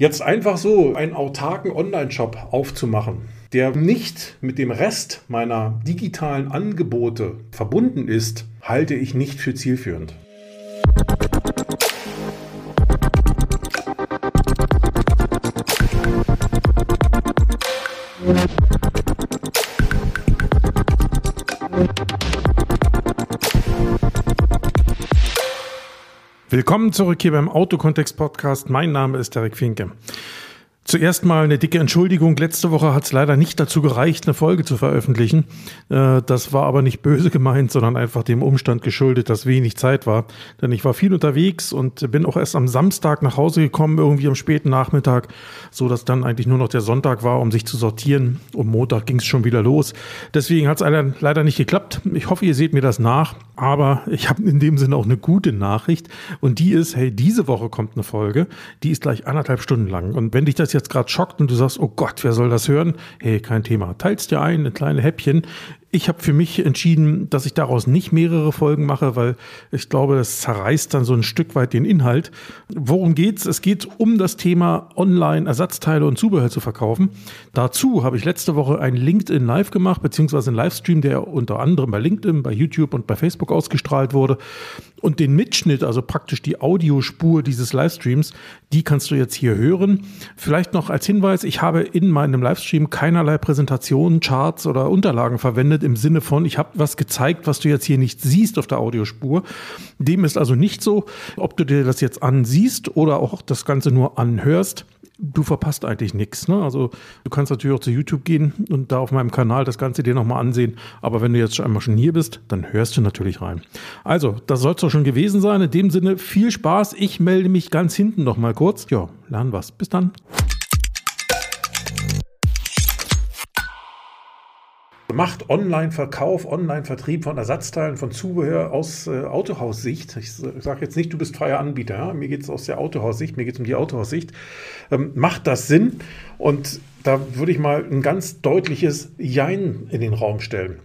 Jetzt einfach so einen autarken Online-Shop aufzumachen, der nicht mit dem Rest meiner digitalen Angebote verbunden ist, halte ich nicht für zielführend. Willkommen zurück hier beim Autokontext Podcast. Mein Name ist Derek Finke. Zuerst mal eine dicke Entschuldigung. Letzte Woche hat es leider nicht dazu gereicht, eine Folge zu veröffentlichen. Äh, das war aber nicht böse gemeint, sondern einfach dem Umstand geschuldet, dass wenig Zeit war. Denn ich war viel unterwegs und bin auch erst am Samstag nach Hause gekommen, irgendwie am späten Nachmittag, so dass dann eigentlich nur noch der Sonntag war, um sich zu sortieren. Um Montag ging es schon wieder los. Deswegen hat es leider nicht geklappt. Ich hoffe, ihr seht mir das nach. Aber ich habe in dem Sinne auch eine gute Nachricht. Und die ist, hey, diese Woche kommt eine Folge. Die ist gleich anderthalb Stunden lang. Und wenn dich das jetzt jetzt gerade schockt und du sagst, oh Gott, wer soll das hören? Hey, kein Thema. Teilst dir ein, eine kleine Häppchen. Ich habe für mich entschieden, dass ich daraus nicht mehrere Folgen mache, weil ich glaube, das zerreißt dann so ein Stück weit den Inhalt. Worum geht's? Es geht um das Thema Online-Ersatzteile und Zubehör zu verkaufen. Dazu habe ich letzte Woche ein LinkedIn Live gemacht, beziehungsweise einen Livestream, der unter anderem bei LinkedIn, bei YouTube und bei Facebook ausgestrahlt wurde. Und den Mitschnitt, also praktisch die Audiospur dieses Livestreams, die kannst du jetzt hier hören. Vielleicht noch als Hinweis, ich habe in meinem Livestream keinerlei Präsentationen, Charts oder Unterlagen verwendet im Sinne von, ich habe was gezeigt, was du jetzt hier nicht siehst auf der Audiospur. Dem ist also nicht so, ob du dir das jetzt ansiehst oder auch das Ganze nur anhörst du verpasst eigentlich nichts. Ne? Also du kannst natürlich auch zu YouTube gehen und da auf meinem Kanal das Ganze dir nochmal ansehen. Aber wenn du jetzt einmal schon hier bist, dann hörst du natürlich rein. Also, das soll es doch schon gewesen sein. In dem Sinne, viel Spaß. Ich melde mich ganz hinten nochmal kurz. Ja, lernen was. Bis dann. Macht Online-Verkauf, Online-Vertrieb von Ersatzteilen, von Zubehör aus äh, Autohaussicht. Ich sage jetzt nicht, du bist freier Anbieter. Ja? Mir geht es aus der Autohaussicht, mir geht es um die Autohaussicht. Ähm, macht das Sinn? Und da würde ich mal ein ganz deutliches Jein in den Raum stellen.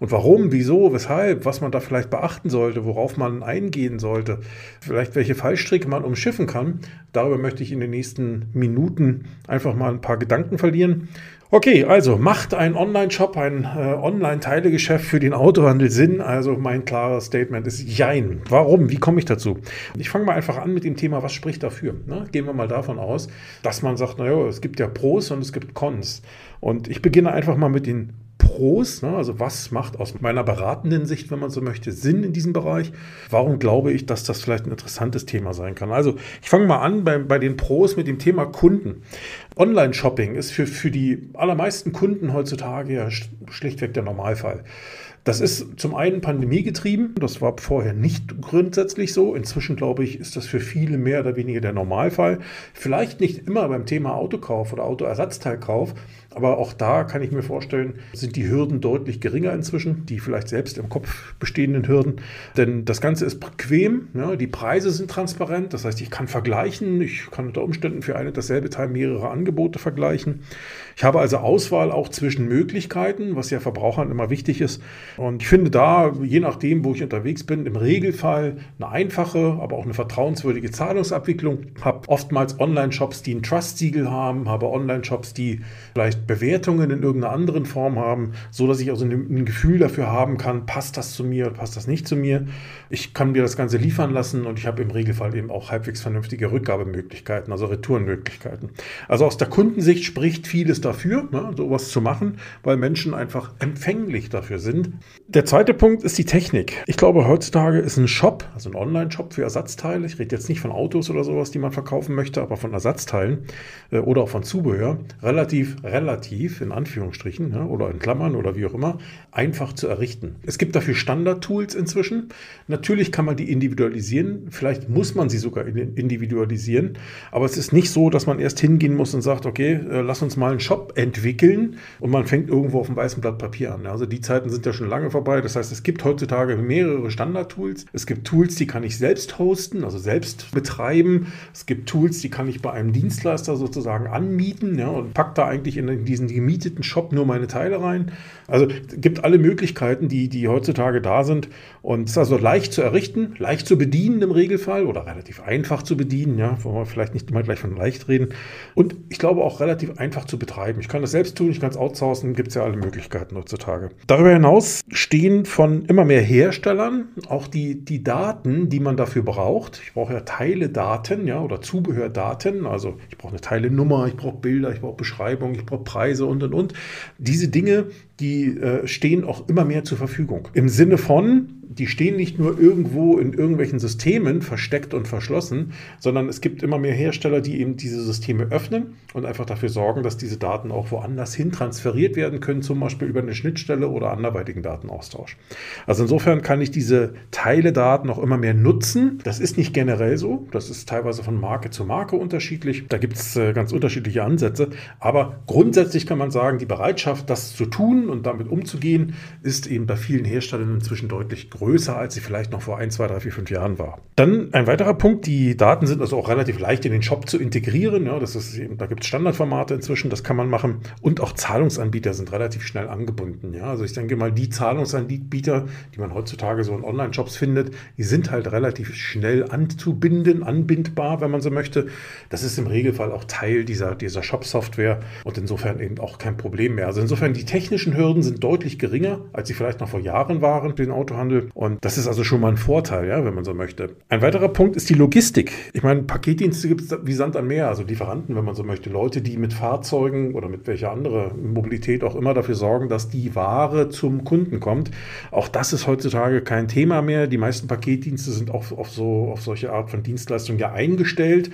Und warum, wieso, weshalb, was man da vielleicht beachten sollte, worauf man eingehen sollte, vielleicht welche Fallstricke man umschiffen kann, darüber möchte ich in den nächsten Minuten einfach mal ein paar Gedanken verlieren. Okay, also macht ein Online-Shop, ein äh, Online-Teilegeschäft für den Autohandel Sinn? Also mein klares Statement ist Jein. Warum? Wie komme ich dazu? Ich fange mal einfach an mit dem Thema, was spricht dafür? Ne? Gehen wir mal davon aus, dass man sagt, naja, es gibt ja Pros und es gibt Cons. Und ich beginne einfach mal mit den Pros, ne? also was macht aus meiner beratenden Sicht, wenn man so möchte, Sinn in diesem Bereich? Warum glaube ich, dass das vielleicht ein interessantes Thema sein kann? Also ich fange mal an bei, bei den Pros mit dem Thema Kunden. Online-Shopping ist für, für die allermeisten Kunden heutzutage ja schlichtweg der Normalfall. Das ist zum einen pandemiegetrieben, das war vorher nicht grundsätzlich so. Inzwischen, glaube ich, ist das für viele mehr oder weniger der Normalfall. Vielleicht nicht immer beim Thema Autokauf oder Autoersatzteilkauf, aber auch da kann ich mir vorstellen, sind die Hürden deutlich geringer inzwischen, die vielleicht selbst im Kopf bestehenden Hürden. Denn das Ganze ist bequem, ja, die Preise sind transparent, das heißt, ich kann vergleichen, ich kann unter Umständen für eine dasselbe Teil mehrere Angebote vergleichen. Ich habe also Auswahl auch zwischen Möglichkeiten, was ja Verbrauchern immer wichtig ist. Und ich finde da, je nachdem, wo ich unterwegs bin, im Regelfall eine einfache, aber auch eine vertrauenswürdige Zahlungsabwicklung. Habe oftmals Online-Shops, die ein Trust-Siegel haben, habe Online-Shops, die vielleicht Bewertungen in irgendeiner anderen Form haben, so dass ich also ein, Gefühl dafür haben kann, passt das zu mir oder passt das nicht zu mir. Ich kann mir das Ganze liefern lassen und ich habe im Regelfall eben auch halbwegs vernünftige Rückgabemöglichkeiten, also Retourenmöglichkeiten. Also aus der Kundensicht spricht vieles dafür, ne, sowas zu machen, weil Menschen einfach empfänglich dafür sind. Der zweite Punkt ist die Technik. Ich glaube, heutzutage ist ein Shop, also ein Online-Shop für Ersatzteile, ich rede jetzt nicht von Autos oder sowas, die man verkaufen möchte, aber von Ersatzteilen äh, oder auch von Zubehör, relativ, relativ relativ, in Anführungsstrichen, ja, oder in Klammern oder wie auch immer, einfach zu errichten. Es gibt dafür Standard-Tools inzwischen. Natürlich kann man die individualisieren, vielleicht muss man sie sogar individualisieren, aber es ist nicht so, dass man erst hingehen muss und sagt, okay, äh, lass uns mal einen Shop entwickeln und man fängt irgendwo auf einem weißen Blatt Papier an. Also die Zeiten sind ja schon lange vorbei. Das heißt, es gibt heutzutage mehrere Standard-Tools. Es gibt Tools, die kann ich selbst hosten, also selbst betreiben. Es gibt Tools, die kann ich bei einem Dienstleister sozusagen anmieten ja, und pack da eigentlich in diesen gemieteten Shop nur meine Teile rein. Also es gibt alle Möglichkeiten, die, die heutzutage da sind. Und es ist also leicht zu errichten, leicht zu bedienen im Regelfall oder relativ einfach zu bedienen. Ja, wollen wir vielleicht nicht immer gleich von leicht reden. Und ich glaube auch relativ einfach zu betreiben. Ich kann das selbst tun, ich kann es outsourcen, gibt es ja alle Möglichkeiten heutzutage. Darüber hinaus stehen von immer mehr Herstellern auch die, die Daten, die man dafür braucht. Ich brauche ja Teiledaten ja, oder Zubehördaten. Also ich brauche eine Teilenummer, ich brauche Bilder, ich brauche Beschreibung, ich brauche Preise und und und. Diese Dinge, die äh, stehen auch immer mehr zur Verfügung. Im Sinne von, die stehen nicht nur irgendwo in irgendwelchen Systemen versteckt und verschlossen, sondern es gibt immer mehr Hersteller, die eben diese Systeme öffnen und einfach dafür sorgen, dass diese Daten auch woanders hin transferiert werden können, zum Beispiel über eine Schnittstelle oder anderweitigen Datenaustausch. Also insofern kann ich diese Teile-Daten auch immer mehr nutzen. Das ist nicht generell so, das ist teilweise von Marke zu Marke unterschiedlich. Da gibt es äh, ganz unterschiedliche Ansätze, aber grundsätzlich kann man sagen, die Bereitschaft, das zu tun und damit umzugehen, ist eben bei vielen Herstellern inzwischen deutlich größer als sie vielleicht noch vor 1, 2, 3, 4, 5 Jahren war. Dann ein weiterer Punkt, die Daten sind also auch relativ leicht in den Shop zu integrieren. Ja, das ist eben, da gibt es Standardformate inzwischen, das kann man machen. Und auch Zahlungsanbieter sind relativ schnell angebunden. Ja, also ich denke mal, die Zahlungsanbieter, die man heutzutage so in Online-Shops findet, die sind halt relativ schnell anzubinden, anbindbar, wenn man so möchte. Das ist im Regelfall auch Teil dieser, dieser Shop-Software und insofern eben auch kein Problem mehr. Also insofern die technischen Hürden sind deutlich geringer, als sie vielleicht noch vor Jahren waren für den Autohandel. Und das ist also schon mal ein Vorteil, ja, wenn man so möchte. Ein weiterer Punkt ist die Logistik. Ich meine, Paketdienste gibt es wie Sand am Meer, also Lieferanten, wenn man so möchte. Leute, die mit Fahrzeugen oder mit welcher andere Mobilität auch immer dafür sorgen, dass die Ware zum Kunden kommt. Auch das ist heutzutage kein Thema mehr. Die meisten Paketdienste sind auch auf, so, auf solche Art von Dienstleistung ja eingestellt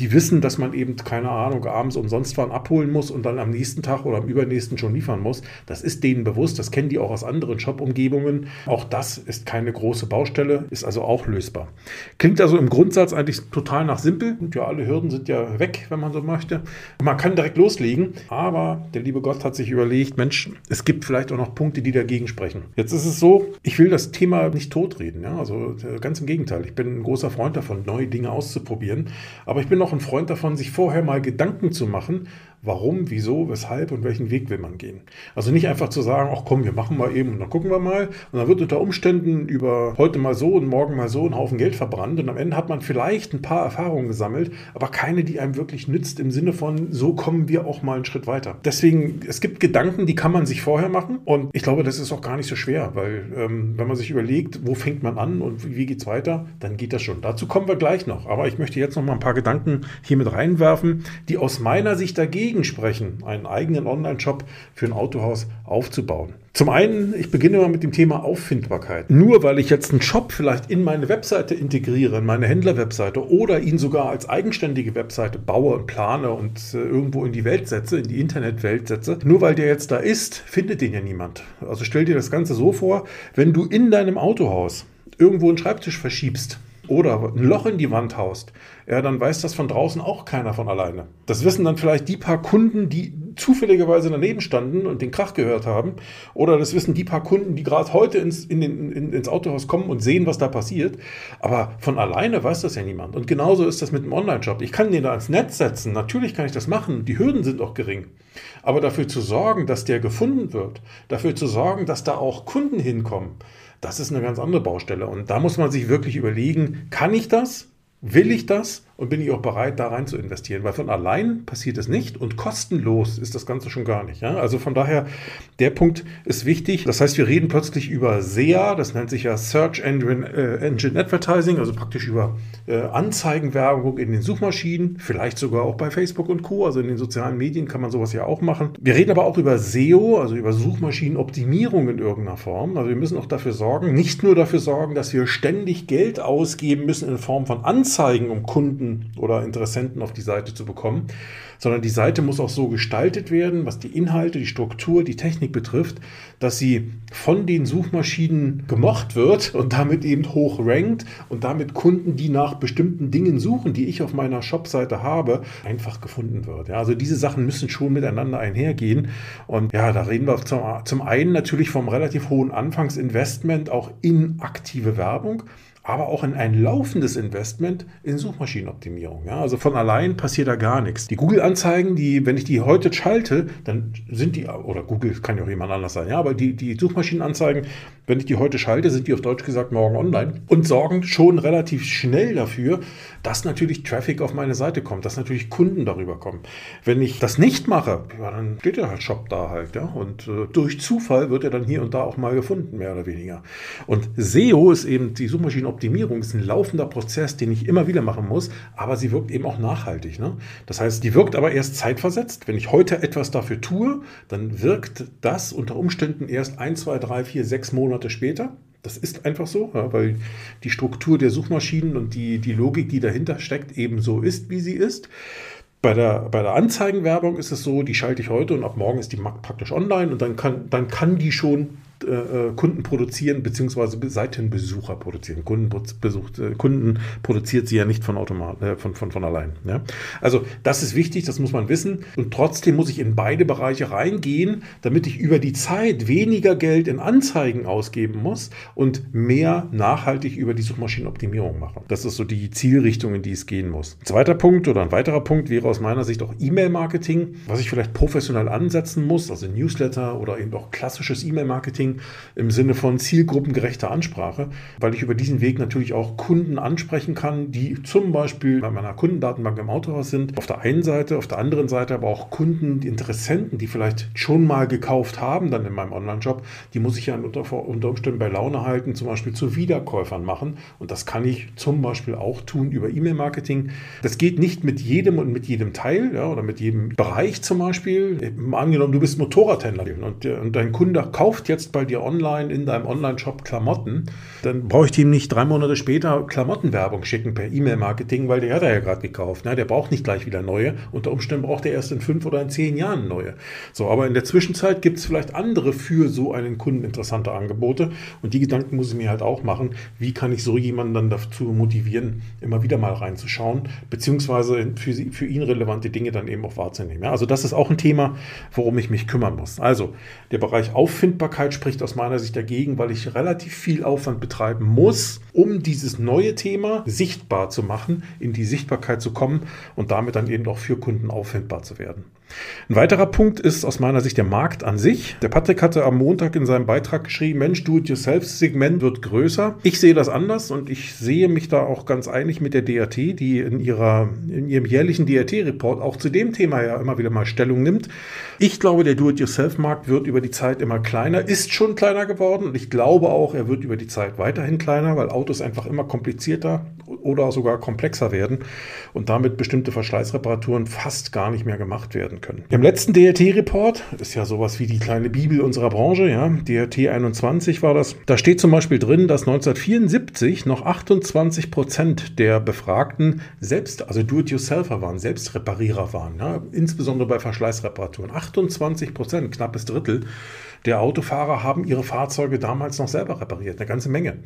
die wissen, dass man eben, keine Ahnung, abends umsonst fahren abholen muss und dann am nächsten Tag oder am übernächsten schon liefern muss. Das ist denen bewusst, das kennen die auch aus anderen Shop-Umgebungen. Auch das ist keine große Baustelle, ist also auch lösbar. Klingt also im Grundsatz eigentlich total nach simpel. Und ja, alle Hürden sind ja weg, wenn man so möchte. Man kann direkt loslegen, aber der liebe Gott hat sich überlegt, Mensch, es gibt vielleicht auch noch Punkte, die dagegen sprechen. Jetzt ist es so, ich will das Thema nicht totreden. Ja? Also äh, ganz im Gegenteil. Ich bin ein großer Freund davon, neue Dinge auszuprobieren. Aber ich bin noch auch ein Freund davon, sich vorher mal Gedanken zu machen, warum, wieso, weshalb und welchen Weg will man gehen. Also nicht einfach zu sagen, ach komm, wir machen mal eben und dann gucken wir mal. Und dann wird unter Umständen über heute mal so und morgen mal so ein Haufen Geld verbrannt und am Ende hat man vielleicht ein paar Erfahrungen gesammelt, aber keine, die einem wirklich nützt im Sinne von, so kommen wir auch mal einen Schritt weiter. Deswegen, es gibt Gedanken, die kann man sich vorher machen und ich glaube, das ist auch gar nicht so schwer, weil ähm, wenn man sich überlegt, wo fängt man an und wie geht es weiter, dann geht das schon. Dazu kommen wir gleich noch. Aber ich möchte jetzt noch mal ein paar Gedanken hier mit reinwerfen, die aus meiner Sicht dagegen dagegen sprechen, einen eigenen Online-Shop für ein Autohaus aufzubauen. Zum einen, ich beginne mal mit dem Thema Auffindbarkeit. Nur weil ich jetzt einen Shop vielleicht in meine Webseite integriere, in meine Händlerwebseite oder ihn sogar als eigenständige Webseite baue und plane und äh, irgendwo in die Welt setze, in die Internetwelt setze, nur weil der jetzt da ist, findet den ja niemand. Also stell dir das Ganze so vor, wenn du in deinem Autohaus irgendwo einen Schreibtisch verschiebst, oder ein Loch in die Wand haust, ja, dann weiß das von draußen auch keiner von alleine. Das wissen dann vielleicht die paar Kunden, die zufälligerweise daneben standen und den Krach gehört haben. Oder das wissen die paar Kunden, die gerade heute ins, in den, in, ins Autohaus kommen und sehen, was da passiert. Aber von alleine weiß das ja niemand. Und genauso ist das mit dem Online-Shop. Ich kann den da ans Netz setzen. Natürlich kann ich das machen. Die Hürden sind auch gering. Aber dafür zu sorgen, dass der gefunden wird, dafür zu sorgen, dass da auch Kunden hinkommen, das ist eine ganz andere Baustelle. Und da muss man sich wirklich überlegen, kann ich das? Will ich das? Und bin ich auch bereit, da rein zu investieren, weil von allein passiert es nicht und kostenlos ist das Ganze schon gar nicht. Ja? Also von daher, der Punkt ist wichtig. Das heißt, wir reden plötzlich über SEA, das nennt sich ja Search Engine, äh, Engine Advertising, also praktisch über äh, Anzeigenwerbung in den Suchmaschinen, vielleicht sogar auch bei Facebook und Co., also in den sozialen Medien kann man sowas ja auch machen. Wir reden aber auch über SEO, also über Suchmaschinenoptimierung in irgendeiner Form. Also wir müssen auch dafür sorgen, nicht nur dafür sorgen, dass wir ständig Geld ausgeben müssen in Form von Anzeigen, um Kunden Oder Interessenten auf die Seite zu bekommen, sondern die Seite muss auch so gestaltet werden, was die Inhalte, die Struktur, die Technik betrifft, dass sie von den Suchmaschinen gemocht wird und damit eben hoch rankt und damit Kunden, die nach bestimmten Dingen suchen, die ich auf meiner Shopseite habe, einfach gefunden wird. Ja, also diese Sachen müssen schon miteinander einhergehen. Und ja, da reden wir zum, zum einen natürlich vom relativ hohen Anfangsinvestment auch in aktive Werbung aber auch in ein laufendes Investment in Suchmaschinenoptimierung. Ja, also von allein passiert da gar nichts. Die Google-Anzeigen, die, wenn ich die heute schalte, dann sind die, oder Google kann ja auch jemand anders sein, ja, aber die, die Suchmaschinenanzeigen, wenn ich die heute schalte, sind die auf Deutsch gesagt morgen online und sorgen schon relativ schnell dafür, dass natürlich Traffic auf meine Seite kommt, dass natürlich Kunden darüber kommen. Wenn ich das nicht mache, ja, dann steht der Shop da halt, ja, und äh, durch Zufall wird er dann hier und da auch mal gefunden, mehr oder weniger. Und SEO ist eben die Suchmaschinenoptimierung Optimierung ist ein laufender Prozess, den ich immer wieder machen muss, aber sie wirkt eben auch nachhaltig. Ne? Das heißt, die wirkt aber erst zeitversetzt. Wenn ich heute etwas dafür tue, dann wirkt das unter Umständen erst ein, zwei, drei, vier, sechs Monate später. Das ist einfach so, weil die Struktur der Suchmaschinen und die, die Logik, die dahinter steckt, eben so ist, wie sie ist. Bei der, bei der Anzeigenwerbung ist es so, die schalte ich heute und ab morgen ist die praktisch online und dann kann, dann kann die schon äh, äh, Kunden produzieren, beziehungsweise Seitenbesucher produzieren. Kunden, besucht, äh, Kunden produziert sie ja nicht von, Automat, von, von, von allein. Ja? Also das ist wichtig, das muss man wissen. Und trotzdem muss ich in beide Bereiche reingehen, damit ich über die Zeit weniger Geld in Anzeigen ausgeben muss und mehr nachhaltig über die Suchmaschinenoptimierung machen. Das ist so die Zielrichtung, in die es gehen muss. Ein zweiter Punkt oder ein weiterer Punkt wäre aus meiner Sicht auch E-Mail-Marketing, was ich vielleicht professionell ansetzen muss, also Newsletter oder eben auch klassisches E-Mail-Marketing Marketing im Sinne von zielgruppengerechter Ansprache, weil ich über diesen Weg natürlich auch Kunden ansprechen kann, die zum Beispiel bei meiner Kundendatenbank im Autohaus sind. Auf der einen Seite, auf der anderen Seite aber auch Kunden, Interessenten, die vielleicht schon mal gekauft haben dann in meinem Online-Shop, die muss ich ja unter, unter Umständen bei Laune halten, zum Beispiel zu Wiederkäufern machen. Und das kann ich zum Beispiel auch tun über E-Mail-Marketing. Das geht nicht mit jedem und mit jedem Teil ja, oder mit jedem Bereich zum Beispiel. Angenommen, du bist Motorradhändler und, und dein Kunde kauft jetzt bei bei dir online in deinem Online-Shop Klamotten, dann brauche ich ihm nicht drei Monate später Klamottenwerbung schicken per E-Mail-Marketing, weil der hat er ja gerade gekauft. Ne? Der braucht nicht gleich wieder neue. Unter Umständen braucht er erst in fünf oder in zehn Jahren neue. So, aber in der Zwischenzeit gibt es vielleicht andere für so einen Kunden interessante Angebote. Und die Gedanken muss ich mir halt auch machen. Wie kann ich so jemanden dann dazu motivieren, immer wieder mal reinzuschauen, beziehungsweise für, für ihn relevante Dinge dann eben auch wahrzunehmen. Ja, also das ist auch ein Thema, worum ich mich kümmern muss. Also der Bereich Auffindbarkeit spricht spricht aus meiner Sicht dagegen, weil ich relativ viel Aufwand betreiben muss, um dieses neue Thema sichtbar zu machen, in die Sichtbarkeit zu kommen und damit dann eben auch für Kunden auffindbar zu werden. Ein weiterer Punkt ist aus meiner Sicht der Markt an sich. Der Patrick hatte am Montag in seinem Beitrag geschrieben, Mensch, Do-it-yourself-Segment wird größer. Ich sehe das anders und ich sehe mich da auch ganz einig mit der DRT, die in, ihrer, in ihrem jährlichen DRT-Report auch zu dem Thema ja immer wieder mal Stellung nimmt. Ich glaube, der Do-it-yourself-Markt wird über die Zeit immer kleiner, ist schon kleiner geworden und ich glaube auch, er wird über die Zeit weiterhin kleiner, weil Autos einfach immer komplizierter oder sogar komplexer werden und damit bestimmte Verschleißreparaturen fast gar nicht mehr gemacht werden können. Im letzten DRT-Report, ist ja sowas wie die kleine Bibel unserer Branche, ja, DRT 21 war das, da steht zum Beispiel drin, dass 1974 noch 28 Prozent der Befragten selbst, also Do-it-yourselfer waren, Selbstreparierer waren, ja, insbesondere bei Verschleißreparaturen. 28 Prozent, knappes Drittel der Autofahrer haben ihre Fahrzeuge damals noch selber repariert, eine ganze Menge.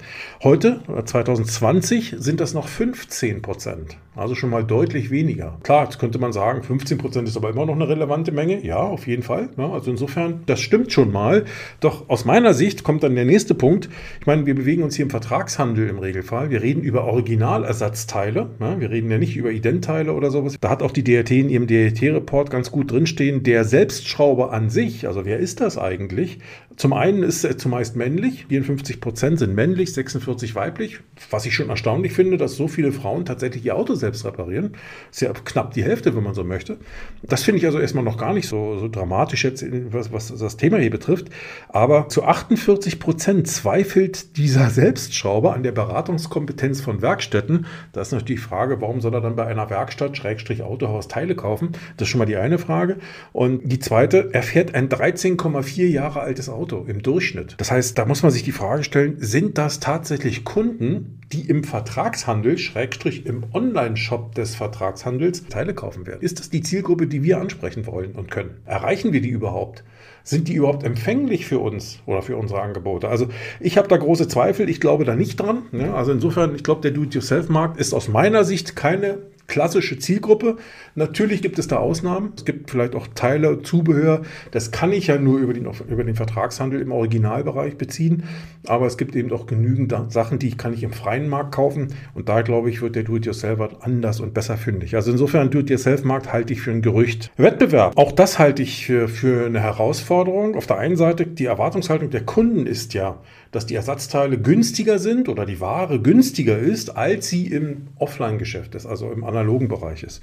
Heute, 2020, sind das noch 15 Prozent, also schon mal deutlich weniger. Klar, jetzt könnte man sagen, 15 Prozent ist aber immer noch eine relevante Menge. Ja, auf jeden Fall. Also insofern, das stimmt schon mal. Doch aus meiner Sicht kommt dann der nächste Punkt. Ich meine, wir bewegen uns hier im Vertragshandel im Regelfall. Wir reden über Originalersatzteile. Wir reden ja nicht über Identteile oder sowas. Da hat auch die DRT in ihrem DRT-Report ganz gut drinstehen, der Selbstschrauber an sich, also wer ist das eigentlich? Zum einen ist er zumeist männlich, 54 Prozent sind männlich, 46 weiblich, was ich schon erstaunlich finde, dass so viele Frauen tatsächlich ihr Auto selbst reparieren. ist ja knapp die Hälfte, wenn man so möchte. Das finde ich also erstmal noch gar nicht so, so dramatisch jetzt, was, was das Thema hier betrifft. Aber zu 48 Prozent zweifelt dieser Selbstschrauber an der Beratungskompetenz von Werkstätten. Da ist natürlich die Frage, warum soll er dann bei einer Werkstatt, Schrägstrich Autohaus, Teile kaufen? Das ist schon mal die eine Frage. Und die zweite, er fährt ein 13,4 Jahre altes Auto Auto im Durchschnitt. Das heißt, da muss man sich die Frage stellen, sind das tatsächlich Kunden, die im Vertragshandel, Schrägstrich im Online-Shop des Vertragshandels, Teile kaufen werden? Ist das die Zielgruppe, die wir ansprechen wollen und können? Erreichen wir die überhaupt? Sind die überhaupt empfänglich für uns oder für unsere Angebote? Also ich habe da große Zweifel, ich glaube da nicht dran. Ne? Also insofern, ich glaube, der Do-it-yourself-Markt ist aus meiner Sicht keine klassische Zielgruppe. Natürlich gibt es da Ausnahmen. Es gibt vielleicht auch Teile, Zubehör. Das kann ich ja nur über den, über den Vertragshandel im Originalbereich beziehen. Aber es gibt eben auch genügend Sachen, die kann ich im freien Markt kaufen. Und da, glaube ich, wird der Do-it-yourself anders und besser fündig. Also insofern Do-it-yourself-Markt halte ich für ein Gerücht. Wettbewerb, auch das halte ich für, für eine Herausforderung. Auf der einen Seite, die Erwartungshaltung der Kunden ist ja, dass die Ersatzteile günstiger sind oder die Ware günstiger ist, als sie im Offline-Geschäft ist, also im analogen Bereich ist.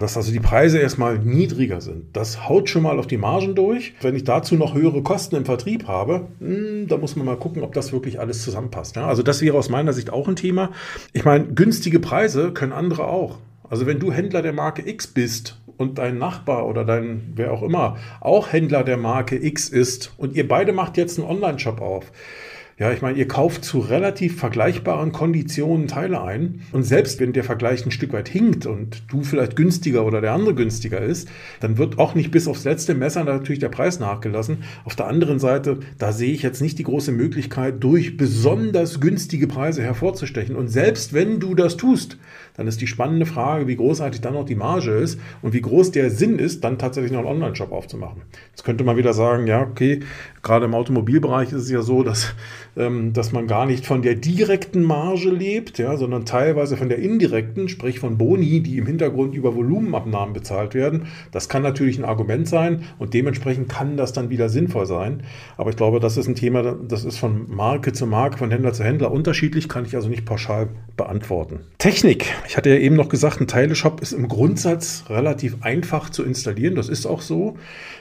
Dass also die Preise erstmal niedriger sind. Das haut schon mal auf die Margen durch. Wenn ich dazu noch höhere Kosten im Vertrieb habe, hm, da muss man mal gucken, ob das wirklich alles zusammenpasst. Also das wäre aus meiner Sicht auch ein Thema. Ich meine, günstige Preise können andere auch. Also wenn du Händler der Marke X bist und dein Nachbar oder dein, wer auch immer, auch Händler der Marke X ist und ihr beide macht jetzt einen Online-Shop auf, ja, ich meine, ihr kauft zu relativ vergleichbaren Konditionen Teile ein. Und selbst wenn der Vergleich ein Stück weit hinkt und du vielleicht günstiger oder der andere günstiger ist, dann wird auch nicht bis aufs letzte Messer natürlich der Preis nachgelassen. Auf der anderen Seite, da sehe ich jetzt nicht die große Möglichkeit, durch besonders günstige Preise hervorzustechen. Und selbst wenn du das tust, dann ist die spannende Frage, wie großartig dann noch die Marge ist und wie groß der Sinn ist, dann tatsächlich noch einen Online-Shop aufzumachen. Jetzt könnte man wieder sagen, ja, okay, gerade im Automobilbereich ist es ja so, dass, dass man gar nicht von der direkten Marge lebt, ja, sondern teilweise von der indirekten, sprich von Boni, die im Hintergrund über Volumenabnahmen bezahlt werden. Das kann natürlich ein Argument sein und dementsprechend kann das dann wieder sinnvoll sein. Aber ich glaube, das ist ein Thema, das ist von Marke zu Marke, von Händler zu Händler unterschiedlich, kann ich also nicht pauschal beantworten. Technik. Ich hatte ja eben noch gesagt, ein Teileshop ist im Grundsatz relativ einfach zu installieren. Das ist auch so.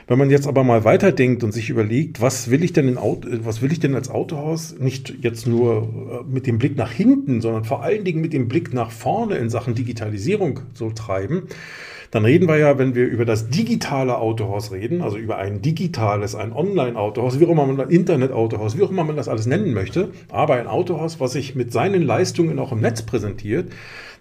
Wenn man jetzt aber mal weiterdenkt und sich überlegt, was will ich denn in was will ich denn als Autohaus nicht jetzt nur äh, mit dem Blick nach hinten, sondern vor allen Dingen mit dem Blick nach vorne in Sachen Digitalisierung so treiben, dann reden wir ja, wenn wir über das digitale Autohaus reden, also über ein digitales, ein Online-Autohaus, wie auch immer man ein Internet-Autohaus, wie auch immer man das alles nennen möchte, aber ein Autohaus, was sich mit seinen Leistungen auch im Netz präsentiert,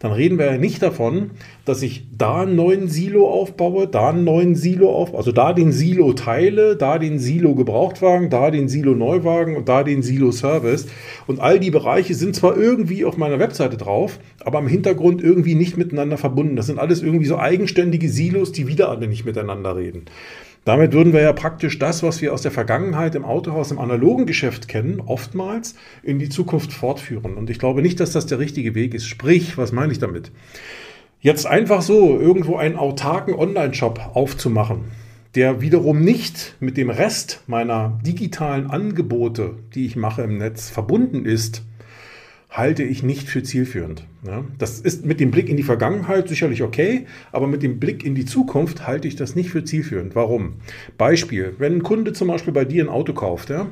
dann reden wir ja nicht davon, dass ich da einen neuen Silo aufbaue, da einen neuen Silo auf, also da den Silo teile, da den Silo Gebrauchtwagen, da den Silo Neuwagen und da den Silo Service. Und all die Bereiche sind zwar irgendwie auf meiner Webseite drauf, aber im Hintergrund irgendwie nicht miteinander verbunden. Das sind alles irgendwie so eigenständige Silos, die wieder alle nicht miteinander reden. Damit würden wir ja praktisch das, was wir aus der Vergangenheit im Autohaus, im analogen Geschäft kennen, oftmals in die Zukunft fortführen. Und ich glaube nicht, dass das der richtige Weg ist. Sprich, was meine ich damit? Jetzt einfach so irgendwo einen autarken Online-Shop aufzumachen, der wiederum nicht mit dem Rest meiner digitalen Angebote, die ich mache im Netz, verbunden ist, halte ich nicht für zielführend. Ja, das ist mit dem Blick in die Vergangenheit sicherlich okay, aber mit dem Blick in die Zukunft halte ich das nicht für zielführend. Warum? Beispiel, wenn ein Kunde zum Beispiel bei dir ein Auto kauft, ja,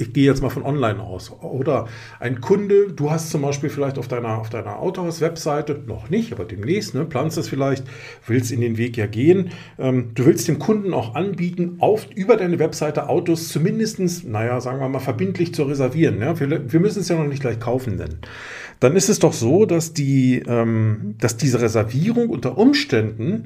ich gehe jetzt mal von online aus. Oder ein Kunde, du hast zum Beispiel vielleicht auf deiner, auf deiner Autohaus-Webseite, noch nicht, aber demnächst, ne, planst es vielleicht, willst in den Weg ja gehen. Ähm, du willst dem Kunden auch anbieten, auf, über deine Webseite Autos zumindest, naja, sagen wir mal, verbindlich zu reservieren. Ja? Wir, wir müssen es ja noch nicht gleich kaufen nennen. Dann ist es doch so, dass, die, ähm, dass diese Reservierung unter Umständen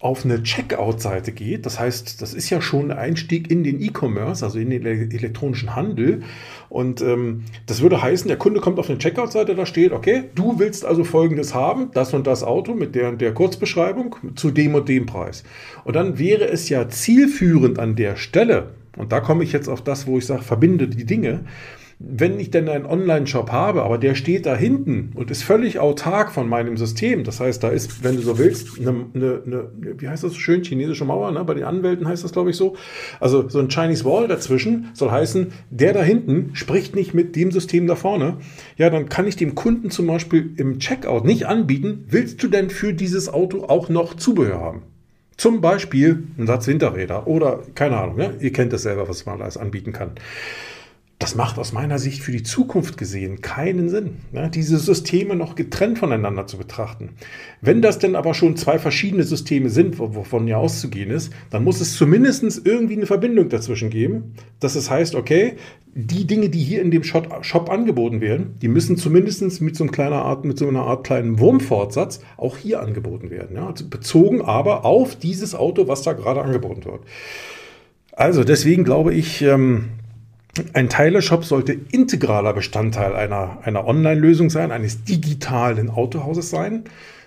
auf eine Checkout-Seite geht, das heißt, das ist ja schon ein Einstieg in den E-Commerce, also in den elektronischen Handel. Und ähm, das würde heißen, der Kunde kommt auf eine Checkout-Seite, da steht, okay, du willst also folgendes haben, das und das Auto mit der und der Kurzbeschreibung zu dem und dem Preis. Und dann wäre es ja zielführend an der Stelle, und da komme ich jetzt auf das, wo ich sage, verbinde die Dinge, wenn ich denn einen Online-Shop habe, aber der steht da hinten und ist völlig autark von meinem System, das heißt, da ist, wenn du so willst, eine, eine, eine wie heißt das so schön, chinesische Mauer, ne? bei den Anwälten heißt das, glaube ich, so. Also so ein Chinese Wall dazwischen soll heißen, der da hinten spricht nicht mit dem System da vorne. Ja, dann kann ich dem Kunden zum Beispiel im Checkout nicht anbieten, willst du denn für dieses Auto auch noch Zubehör haben? Zum Beispiel ein Satz Hinterräder oder keine Ahnung, ne? ihr kennt das selber, was man alles anbieten kann. Das macht aus meiner Sicht für die Zukunft gesehen keinen Sinn, ne, diese Systeme noch getrennt voneinander zu betrachten. Wenn das denn aber schon zwei verschiedene Systeme sind, wovon ja auszugehen ist, dann muss es zumindest irgendwie eine Verbindung dazwischen geben, dass es heißt, okay, die Dinge, die hier in dem Shop, angeboten werden, die müssen zumindest mit so, einer Art, mit so einer Art kleinen Wurmfortsatz auch hier angeboten werden. Ja? Also bezogen aber auf dieses Auto, was da gerade angeboten wird. Also deswegen glaube ich, ähm, ein Teilershop sollte integraler Bestandteil einer, einer Online-Lösung sein, eines digitalen Autohauses sein.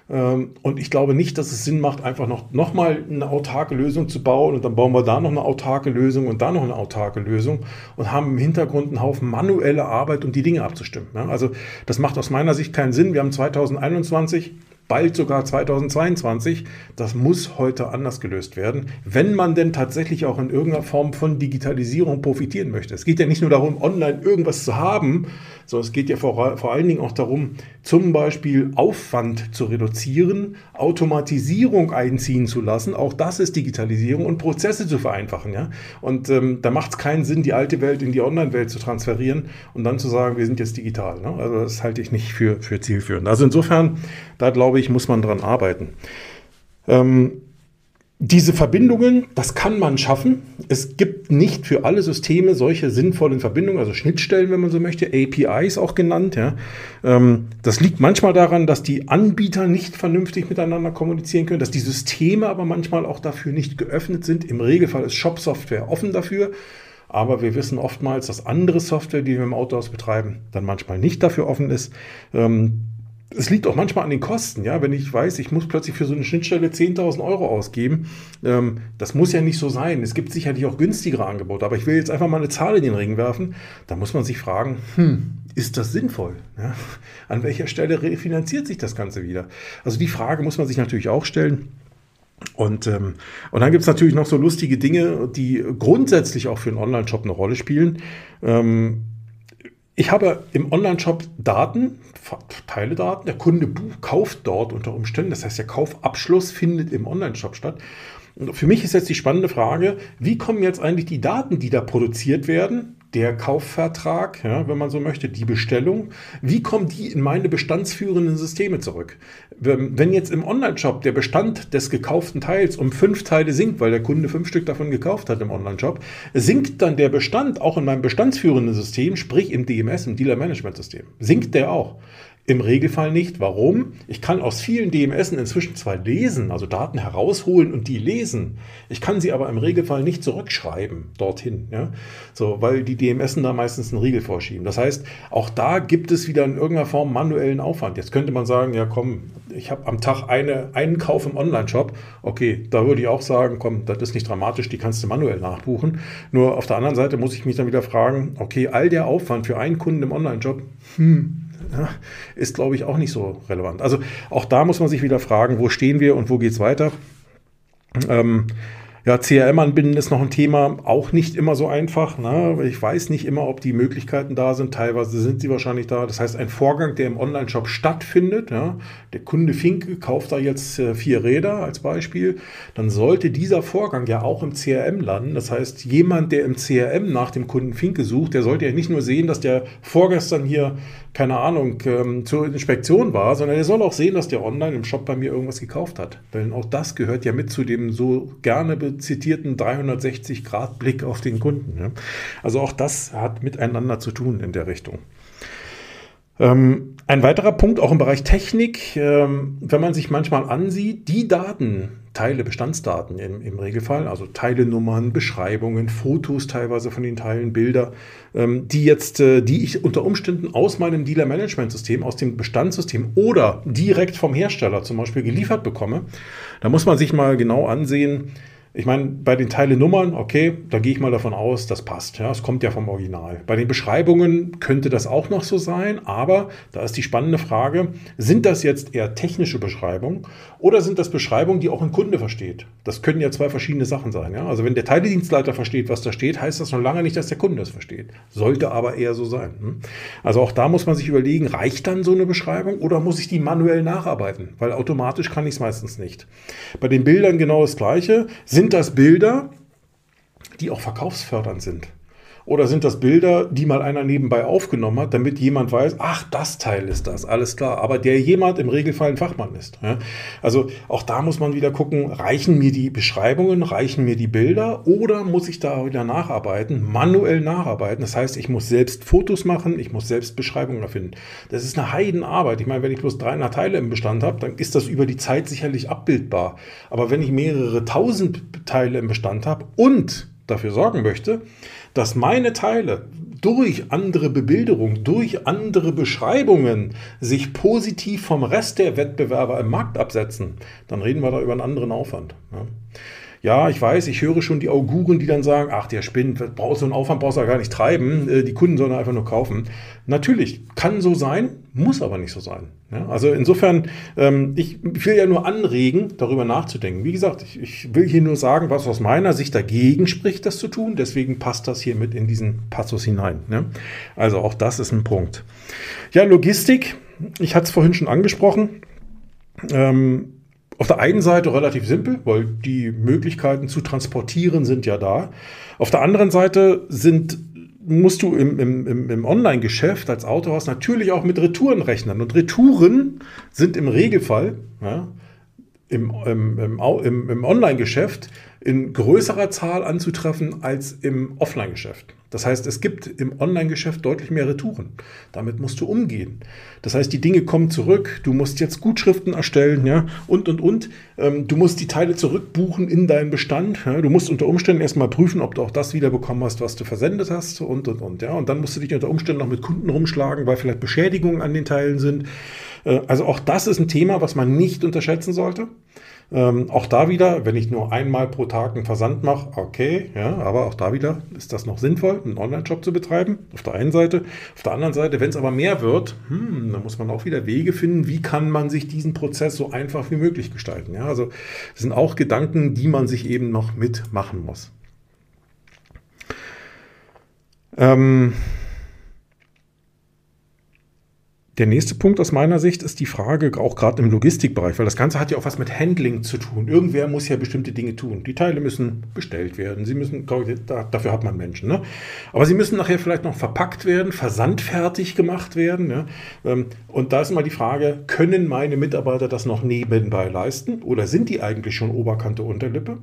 Ähm, und ich glaube nicht, dass es Sinn macht, einfach noch, noch mal eine autarke Lösung zu bauen und dann bauen wir da noch eine autarke Lösung und da noch eine autarke Lösung und haben im Hintergrund einen Haufen manuelle Arbeit, um die Dinge abzustimmen. Also das macht aus meiner Sicht keinen Sinn. Wir haben 2021 bald sogar 2022. Das muss heute anders gelöst werden, wenn man denn tatsächlich auch in irgendeiner Form von Digitalisierung profitieren möchte. Es geht ja nicht nur darum, online irgendwas zu haben, sondern es geht ja vor, vor allen Dingen auch darum, zum Beispiel Aufwand zu reduzieren, Automatisierung einziehen zu lassen. Auch das ist Digitalisierung und Prozesse zu vereinfachen. Ja? Und ähm, da macht es keinen Sinn, die alte Welt in die Online-Welt zu transferieren und dann zu sagen, wir sind jetzt digital. Ne? Also das halte ich nicht für, für zielführend. Also insofern, da glaube ich, muss man dran arbeiten. Ähm, diese Verbindungen, das kann man schaffen. Es gibt nicht für alle Systeme solche sinnvollen Verbindungen, also Schnittstellen, wenn man so möchte, APIs auch genannt. Ja. Ähm, das liegt manchmal daran, dass die Anbieter nicht vernünftig miteinander kommunizieren können, dass die Systeme aber manchmal auch dafür nicht geöffnet sind. Im Regelfall ist Shop-Software offen dafür. Aber wir wissen oftmals, dass andere Software, die wir im Autohaus betreiben, dann manchmal nicht dafür offen ist. Ähm, es liegt auch manchmal an den Kosten, ja. Wenn ich weiß, ich muss plötzlich für so eine Schnittstelle 10.000 Euro ausgeben, ähm, das muss ja nicht so sein. Es gibt sicherlich auch günstigere Angebote, aber ich will jetzt einfach mal eine Zahl in den Ring werfen. Da muss man sich fragen, hm, ist das sinnvoll? Ja? An welcher Stelle refinanziert sich das Ganze wieder? Also die Frage muss man sich natürlich auch stellen. Und, ähm, und dann gibt es natürlich noch so lustige Dinge, die grundsätzlich auch für einen Online-Shop eine Rolle spielen. Ähm, ich habe im Online-Shop Daten, Teiledaten. Der Kunde kauft dort unter Umständen. Das heißt, der Kaufabschluss findet im Online-Shop statt. Und für mich ist jetzt die spannende Frage, wie kommen jetzt eigentlich die Daten, die da produziert werden, der Kaufvertrag, ja, wenn man so möchte, die Bestellung, wie kommen die in meine bestandsführenden Systeme zurück? Wenn jetzt im Online-Shop der Bestand des gekauften Teils um fünf Teile sinkt, weil der Kunde fünf Stück davon gekauft hat im Online-Shop, sinkt dann der Bestand auch in meinem bestandsführenden System, sprich im DMS, im Dealer-Management-System. Sinkt der auch? Im Regelfall nicht. Warum? Ich kann aus vielen DMS inzwischen zwar lesen, also Daten herausholen und die lesen. Ich kann sie aber im Regelfall nicht zurückschreiben dorthin. Ja? So, weil die DMS da meistens einen Riegel vorschieben. Das heißt, auch da gibt es wieder in irgendeiner Form manuellen Aufwand. Jetzt könnte man sagen, ja komm, ich habe am Tag eine, einen Kauf im Online-Shop. Okay, da würde ich auch sagen, komm, das ist nicht dramatisch, die kannst du manuell nachbuchen. Nur auf der anderen Seite muss ich mich dann wieder fragen, okay, all der Aufwand für einen Kunden im Online-Shop, hm, ist, glaube ich, auch nicht so relevant. Also auch da muss man sich wieder fragen, wo stehen wir und wo geht es weiter. Ähm, ja, CRM anbinden ist noch ein Thema, auch nicht immer so einfach. Ne? Ich weiß nicht immer, ob die Möglichkeiten da sind. Teilweise sind sie wahrscheinlich da. Das heißt, ein Vorgang, der im Online-Shop stattfindet, ja, der Kunde Finke kauft da jetzt äh, vier Räder als Beispiel, dann sollte dieser Vorgang ja auch im CRM landen. Das heißt, jemand, der im CRM nach dem Kunden Finke sucht, der sollte ja nicht nur sehen, dass der vorgestern hier keine Ahnung, ähm, zur Inspektion war, sondern er soll auch sehen, dass der online im Shop bei mir irgendwas gekauft hat. Denn auch das gehört ja mit zu dem so gerne zitierten 360-Grad-Blick auf den Kunden. Ja. Also auch das hat miteinander zu tun in der Richtung. Ähm, ein weiterer Punkt, auch im Bereich Technik, ähm, wenn man sich manchmal ansieht, die Daten, Teile, Bestandsdaten im, im Regelfall, also Teilenummern, Beschreibungen, Fotos teilweise von den Teilen, Bilder, ähm, die jetzt, äh, die ich unter Umständen aus meinem Dealer-Management-System, aus dem Bestandssystem oder direkt vom Hersteller zum Beispiel geliefert bekomme, da muss man sich mal genau ansehen, ich meine, bei den Teilenummern, okay, da gehe ich mal davon aus, das passt. Ja, es kommt ja vom Original. Bei den Beschreibungen könnte das auch noch so sein, aber da ist die spannende Frage, sind das jetzt eher technische Beschreibungen oder sind das Beschreibungen, die auch ein Kunde versteht? Das können ja zwei verschiedene Sachen sein. Ja? Also wenn der Teiledienstleiter versteht, was da steht, heißt das noch lange nicht, dass der Kunde es versteht. Sollte aber eher so sein. Hm? Also auch da muss man sich überlegen, reicht dann so eine Beschreibung oder muss ich die manuell nacharbeiten? Weil automatisch kann ich es meistens nicht. Bei den Bildern genau das Gleiche. Sind sind das Bilder, die auch verkaufsfördernd sind. Oder sind das Bilder, die mal einer nebenbei aufgenommen hat, damit jemand weiß, ach, das Teil ist das, alles klar. Aber der jemand im Regelfall ein Fachmann ist. Ja? Also auch da muss man wieder gucken, reichen mir die Beschreibungen, reichen mir die Bilder oder muss ich da wieder nacharbeiten, manuell nacharbeiten. Das heißt, ich muss selbst Fotos machen, ich muss selbst Beschreibungen erfinden. Das ist eine Heidenarbeit. Ich meine, wenn ich bloß 300 Teile im Bestand habe, dann ist das über die Zeit sicherlich abbildbar. Aber wenn ich mehrere tausend Teile im Bestand habe und dafür sorgen möchte, dass meine Teile durch andere Bebilderung, durch andere Beschreibungen sich positiv vom Rest der Wettbewerber im Markt absetzen, dann reden wir da über einen anderen Aufwand. Ja, ich weiß, ich höre schon die Auguren, die dann sagen, ach, der spinnt, brauchst du einen Aufwand, brauchst du gar nicht treiben, äh, die Kunden sollen einfach nur kaufen. Natürlich, kann so sein, muss aber nicht so sein. Ja, also insofern, ähm, ich will ja nur anregen, darüber nachzudenken. Wie gesagt, ich, ich, will hier nur sagen, was aus meiner Sicht dagegen spricht, das zu tun. Deswegen passt das hier mit in diesen Passus hinein. Ne? Also auch das ist ein Punkt. Ja, Logistik, ich hatte es vorhin schon angesprochen. Ähm, auf der einen Seite relativ simpel, weil die Möglichkeiten zu transportieren sind ja da. Auf der anderen Seite sind musst du im, im, im Online-Geschäft als Autohaus natürlich auch mit Retouren rechnen. Und Retouren sind im Regelfall ja, im, im, im, im Online-Geschäft in größerer Zahl anzutreffen als im Offline-Geschäft. Das heißt, es gibt im Online-Geschäft deutlich mehr Retouren. Damit musst du umgehen. Das heißt, die Dinge kommen zurück. Du musst jetzt Gutschriften erstellen, ja, und, und, und. Ähm, du musst die Teile zurückbuchen in deinen Bestand. Ja. Du musst unter Umständen erstmal prüfen, ob du auch das wiederbekommen hast, was du versendet hast, und, und, und. Ja. Und dann musst du dich unter Umständen noch mit Kunden rumschlagen, weil vielleicht Beschädigungen an den Teilen sind. Äh, also auch das ist ein Thema, was man nicht unterschätzen sollte. Ähm, auch da wieder, wenn ich nur einmal pro Tag einen Versand mache, okay, ja, aber auch da wieder ist das noch sinnvoll, einen Online-Shop zu betreiben, auf der einen Seite. Auf der anderen Seite, wenn es aber mehr wird, hm, dann muss man auch wieder Wege finden, wie kann man sich diesen Prozess so einfach wie möglich gestalten. Ja, also das sind auch Gedanken, die man sich eben noch mitmachen muss. Ähm, Der nächste Punkt aus meiner Sicht ist die Frage, auch gerade im Logistikbereich, weil das Ganze hat ja auch was mit Handling zu tun. Irgendwer muss ja bestimmte Dinge tun. Die Teile müssen bestellt werden. Sie müssen, dafür hat man Menschen. Ne? Aber sie müssen nachher vielleicht noch verpackt werden, versandfertig gemacht werden. Ne? Und da ist immer die Frage, können meine Mitarbeiter das noch nebenbei leisten oder sind die eigentlich schon Oberkante Unterlippe?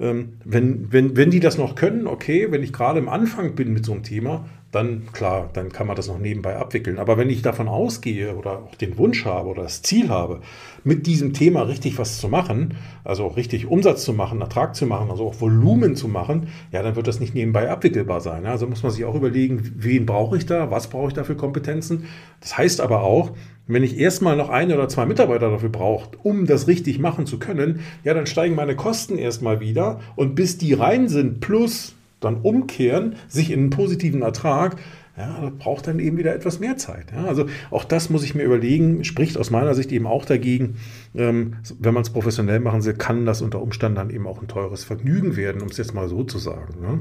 Ähm, wenn, wenn, wenn die das noch können, okay, wenn ich gerade im Anfang bin mit so einem Thema, dann klar, dann kann man das noch nebenbei abwickeln. Aber wenn ich davon ausgehe oder auch den Wunsch habe oder das Ziel habe, mit diesem Thema richtig was zu machen, also richtig Umsatz zu machen, Ertrag zu machen, also auch Volumen zu machen, ja, dann wird das nicht nebenbei abwickelbar sein. Also muss man sich auch überlegen, wen brauche ich da, was brauche ich da für Kompetenzen. Das heißt aber auch, wenn ich erstmal noch ein oder zwei Mitarbeiter dafür brauche, um das richtig machen zu können, ja, dann steigen meine Kosten erstmal wieder und bis die rein sind, plus dann umkehren, sich in einen positiven Ertrag, ja, braucht dann eben wieder etwas mehr Zeit. Ja, also auch das muss ich mir überlegen, spricht aus meiner Sicht eben auch dagegen, ähm, wenn man es professionell machen will, kann das unter Umständen dann eben auch ein teures Vergnügen werden, um es jetzt mal so zu sagen. Ne?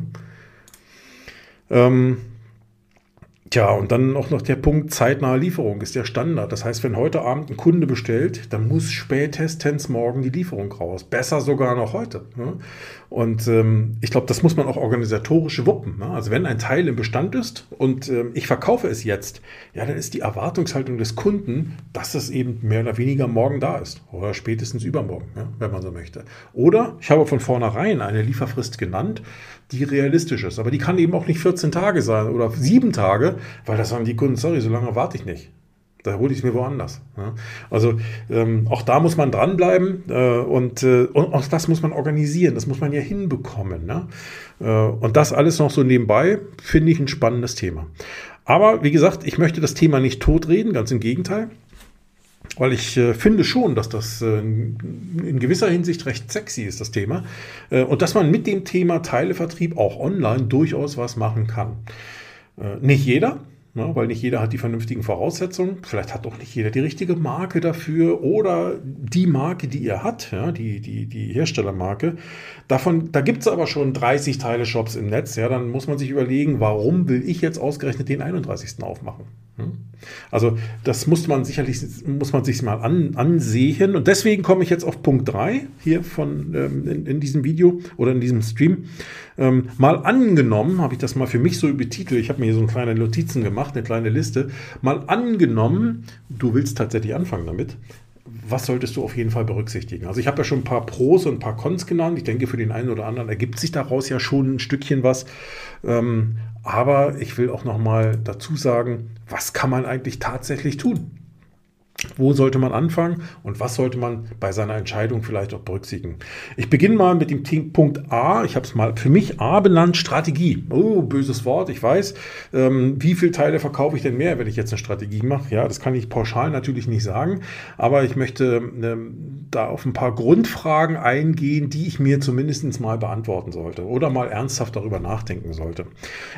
Ähm, Tja, und dann auch noch der Punkt zeitnahe Lieferung ist der Standard. Das heißt, wenn heute Abend ein Kunde bestellt, dann muss spätestens morgen die Lieferung raus. Besser sogar noch heute. Ne? Und ähm, ich glaube, das muss man auch organisatorisch wuppen. Ne? Also wenn ein Teil im Bestand ist und ähm, ich verkaufe es jetzt, ja, dann ist die Erwartungshaltung des Kunden, dass es eben mehr oder weniger morgen da ist. Oder spätestens übermorgen, ja, wenn man so möchte. Oder ich habe von vornherein eine Lieferfrist genannt, die realistisch ist. Aber die kann eben auch nicht 14 Tage sein oder sieben Tage, weil das sagen die Kunden, sorry, so lange warte ich nicht. Da hole ich es mir woanders. Ja. Also ähm, auch da muss man dranbleiben äh, und, äh, und, auch das muss man organisieren, das muss man ja hinbekommen. Ne? Äh, und das alles noch so nebenbei finde ich ein spannendes Thema. Aber wie gesagt, ich möchte das Thema nicht totreden, ganz im Gegenteil. Weil ich äh, finde schon, dass das äh, in gewisser Hinsicht recht sexy ist, das Thema. Äh, und dass man mit dem Thema Teilevertrieb auch online durchaus was machen kann. Äh, nicht jeder, ne, weil nicht jeder hat die vernünftigen Voraussetzungen. Vielleicht hat auch nicht jeder die richtige Marke dafür oder die Marke, die ihr hat, ja, die, die, die Herstellermarke. Davon, da gibt es aber schon 30 Teile-Shops im Netz. Ja, dann muss man sich überlegen, warum will ich jetzt ausgerechnet den 31. aufmachen? Also das muss man sicherlich, muss man sich mal an, ansehen. Und deswegen komme ich jetzt auf Punkt 3 hier von, ähm, in, in, diesem Video oder in diesem Stream. Ähm, mal angenommen, habe ich das mal für mich so betitelt, ich habe mir hier so kleine Notizen gemacht, eine kleine Liste. Mal angenommen, du willst tatsächlich anfangen damit was solltest du auf jeden Fall berücksichtigen? Also ich habe ja schon ein paar Pros und ein paar Cons genannt. Ich denke, für den einen oder anderen ergibt sich daraus ja schon ein Stückchen was. Ähm, aber ich will auch noch mal dazu sagen, was kann man eigentlich tatsächlich tun? Wo sollte man anfangen und was sollte man bei seiner Entscheidung vielleicht auch berücksichtigen? Ich beginne mal mit dem Punkt A. Ich habe es mal für mich A benannt, Strategie. Oh, böses Wort, ich weiß. Ähm, wie viele Teile verkaufe ich denn mehr, wenn ich jetzt eine Strategie mache? Ja, das kann ich pauschal natürlich nicht sagen, aber ich möchte ähm, da auf ein paar Grundfragen eingehen, die ich mir zumindest mal beantworten sollte oder mal ernsthaft darüber nachdenken sollte.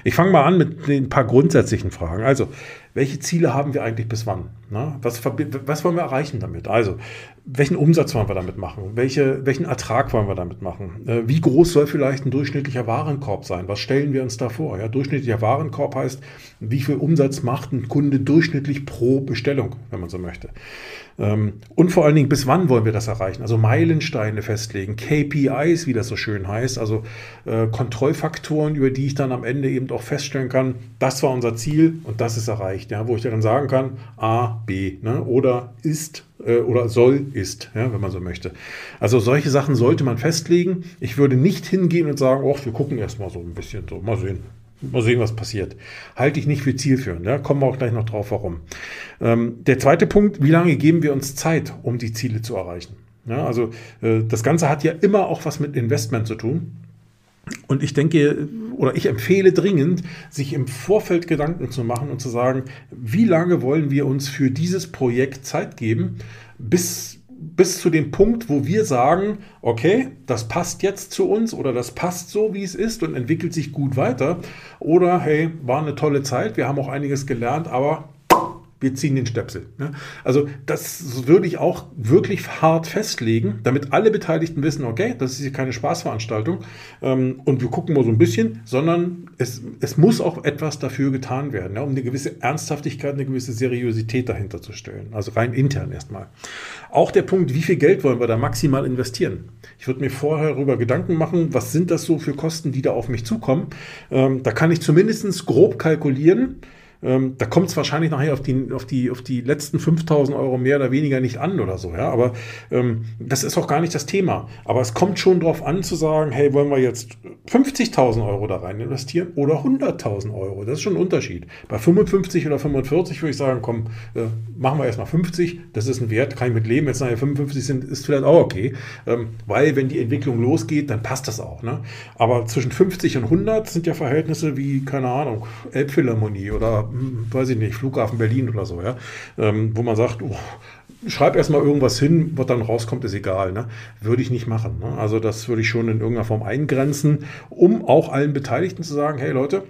Ich fange mal an mit den paar grundsätzlichen Fragen. Also, welche Ziele haben wir eigentlich bis wann? Na, was, was wollen wir erreichen damit? Also, welchen Umsatz wollen wir damit machen? Welche, welchen Ertrag wollen wir damit machen? Äh, wie groß soll vielleicht ein durchschnittlicher Warenkorb sein? Was stellen wir uns da vor? Ja, durchschnittlicher Warenkorb heißt, wie viel Umsatz macht ein Kunde durchschnittlich pro Bestellung, wenn man so möchte. Ähm, und vor allen Dingen, bis wann wollen wir das erreichen? Also Meilensteine festlegen, KPIs, wie das so schön heißt, also äh, Kontrollfaktoren, über die ich dann am Ende eben auch feststellen kann, das war unser Ziel und das ist erreicht. Ja, wo ich dann sagen kann, A, B ne? oder ist äh, oder soll ist, ja, wenn man so möchte. Also solche Sachen sollte man festlegen. Ich würde nicht hingehen und sagen, oh, wir gucken erstmal so ein bisschen so, mal sehen. Mal sehen, was passiert. Halte ich nicht für zielführend. Ja? Kommen wir auch gleich noch drauf, warum. Ähm, der zweite Punkt, wie lange geben wir uns Zeit, um die Ziele zu erreichen? Ja, also äh, das Ganze hat ja immer auch was mit Investment zu tun. Und ich denke, oder ich empfehle dringend, sich im Vorfeld Gedanken zu machen und zu sagen, wie lange wollen wir uns für dieses Projekt Zeit geben, bis bis zu dem Punkt, wo wir sagen, okay, das passt jetzt zu uns oder das passt so, wie es ist und entwickelt sich gut weiter. Oder hey, war eine tolle Zeit, wir haben auch einiges gelernt, aber wir ziehen den Stöpsel. Ne? Also das würde ich auch wirklich hart festlegen, damit alle Beteiligten wissen, okay, das ist hier keine Spaßveranstaltung ähm, und wir gucken mal so ein bisschen, sondern es, es muss auch etwas dafür getan werden, um eine gewisse Ernsthaftigkeit, eine gewisse Seriosität dahinter zu stellen. Also rein intern erstmal. Auch der Punkt, wie viel Geld wollen wir da maximal investieren? Ich würde mir vorher darüber Gedanken machen, was sind das so für Kosten, die da auf mich zukommen. Ähm, da kann ich zumindest grob kalkulieren, ähm, da kommt es wahrscheinlich nachher auf die, auf, die, auf die letzten 5000 Euro mehr oder weniger nicht an oder so. Ja? Aber ähm, das ist auch gar nicht das Thema. Aber es kommt schon darauf an zu sagen, hey, wollen wir jetzt 50.000 Euro da rein investieren oder 100.000 Euro? Das ist schon ein Unterschied. Bei 55 oder 45 würde ich sagen, komm, äh, machen wir erstmal 50. Das ist ein Wert, kann ich mit leben. Jetzt nachher 55 sind, ist vielleicht auch okay. Ähm, weil wenn die Entwicklung losgeht, dann passt das auch. Ne? Aber zwischen 50 und 100 sind ja Verhältnisse wie, keine Ahnung, Elbphilharmonie oder weiß ich nicht, Flughafen Berlin oder so, ja, ähm, wo man sagt, oh, schreib erstmal irgendwas hin, was dann rauskommt, ist egal. Ne? Würde ich nicht machen. Ne? Also das würde ich schon in irgendeiner Form eingrenzen, um auch allen Beteiligten zu sagen, hey Leute,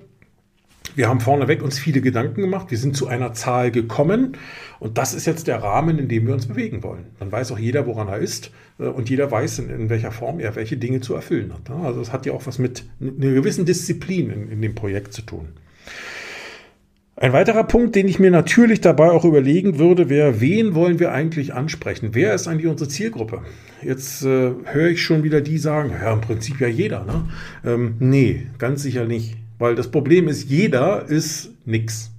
wir haben vorneweg uns viele Gedanken gemacht, wir sind zu einer Zahl gekommen und das ist jetzt der Rahmen, in dem wir uns bewegen wollen. Dann weiß auch jeder, woran er ist äh, und jeder weiß, in, in welcher Form er welche Dinge zu erfüllen hat. Ne? Also das hat ja auch was mit einer gewissen Disziplin in, in dem Projekt zu tun. Ein weiterer Punkt, den ich mir natürlich dabei auch überlegen würde, wäre, wen wollen wir eigentlich ansprechen? Wer ist eigentlich unsere Zielgruppe? Jetzt äh, höre ich schon wieder die sagen, ja, im Prinzip ja jeder. Ne? Ähm, nee, ganz sicher nicht. Weil das Problem ist, jeder ist nix.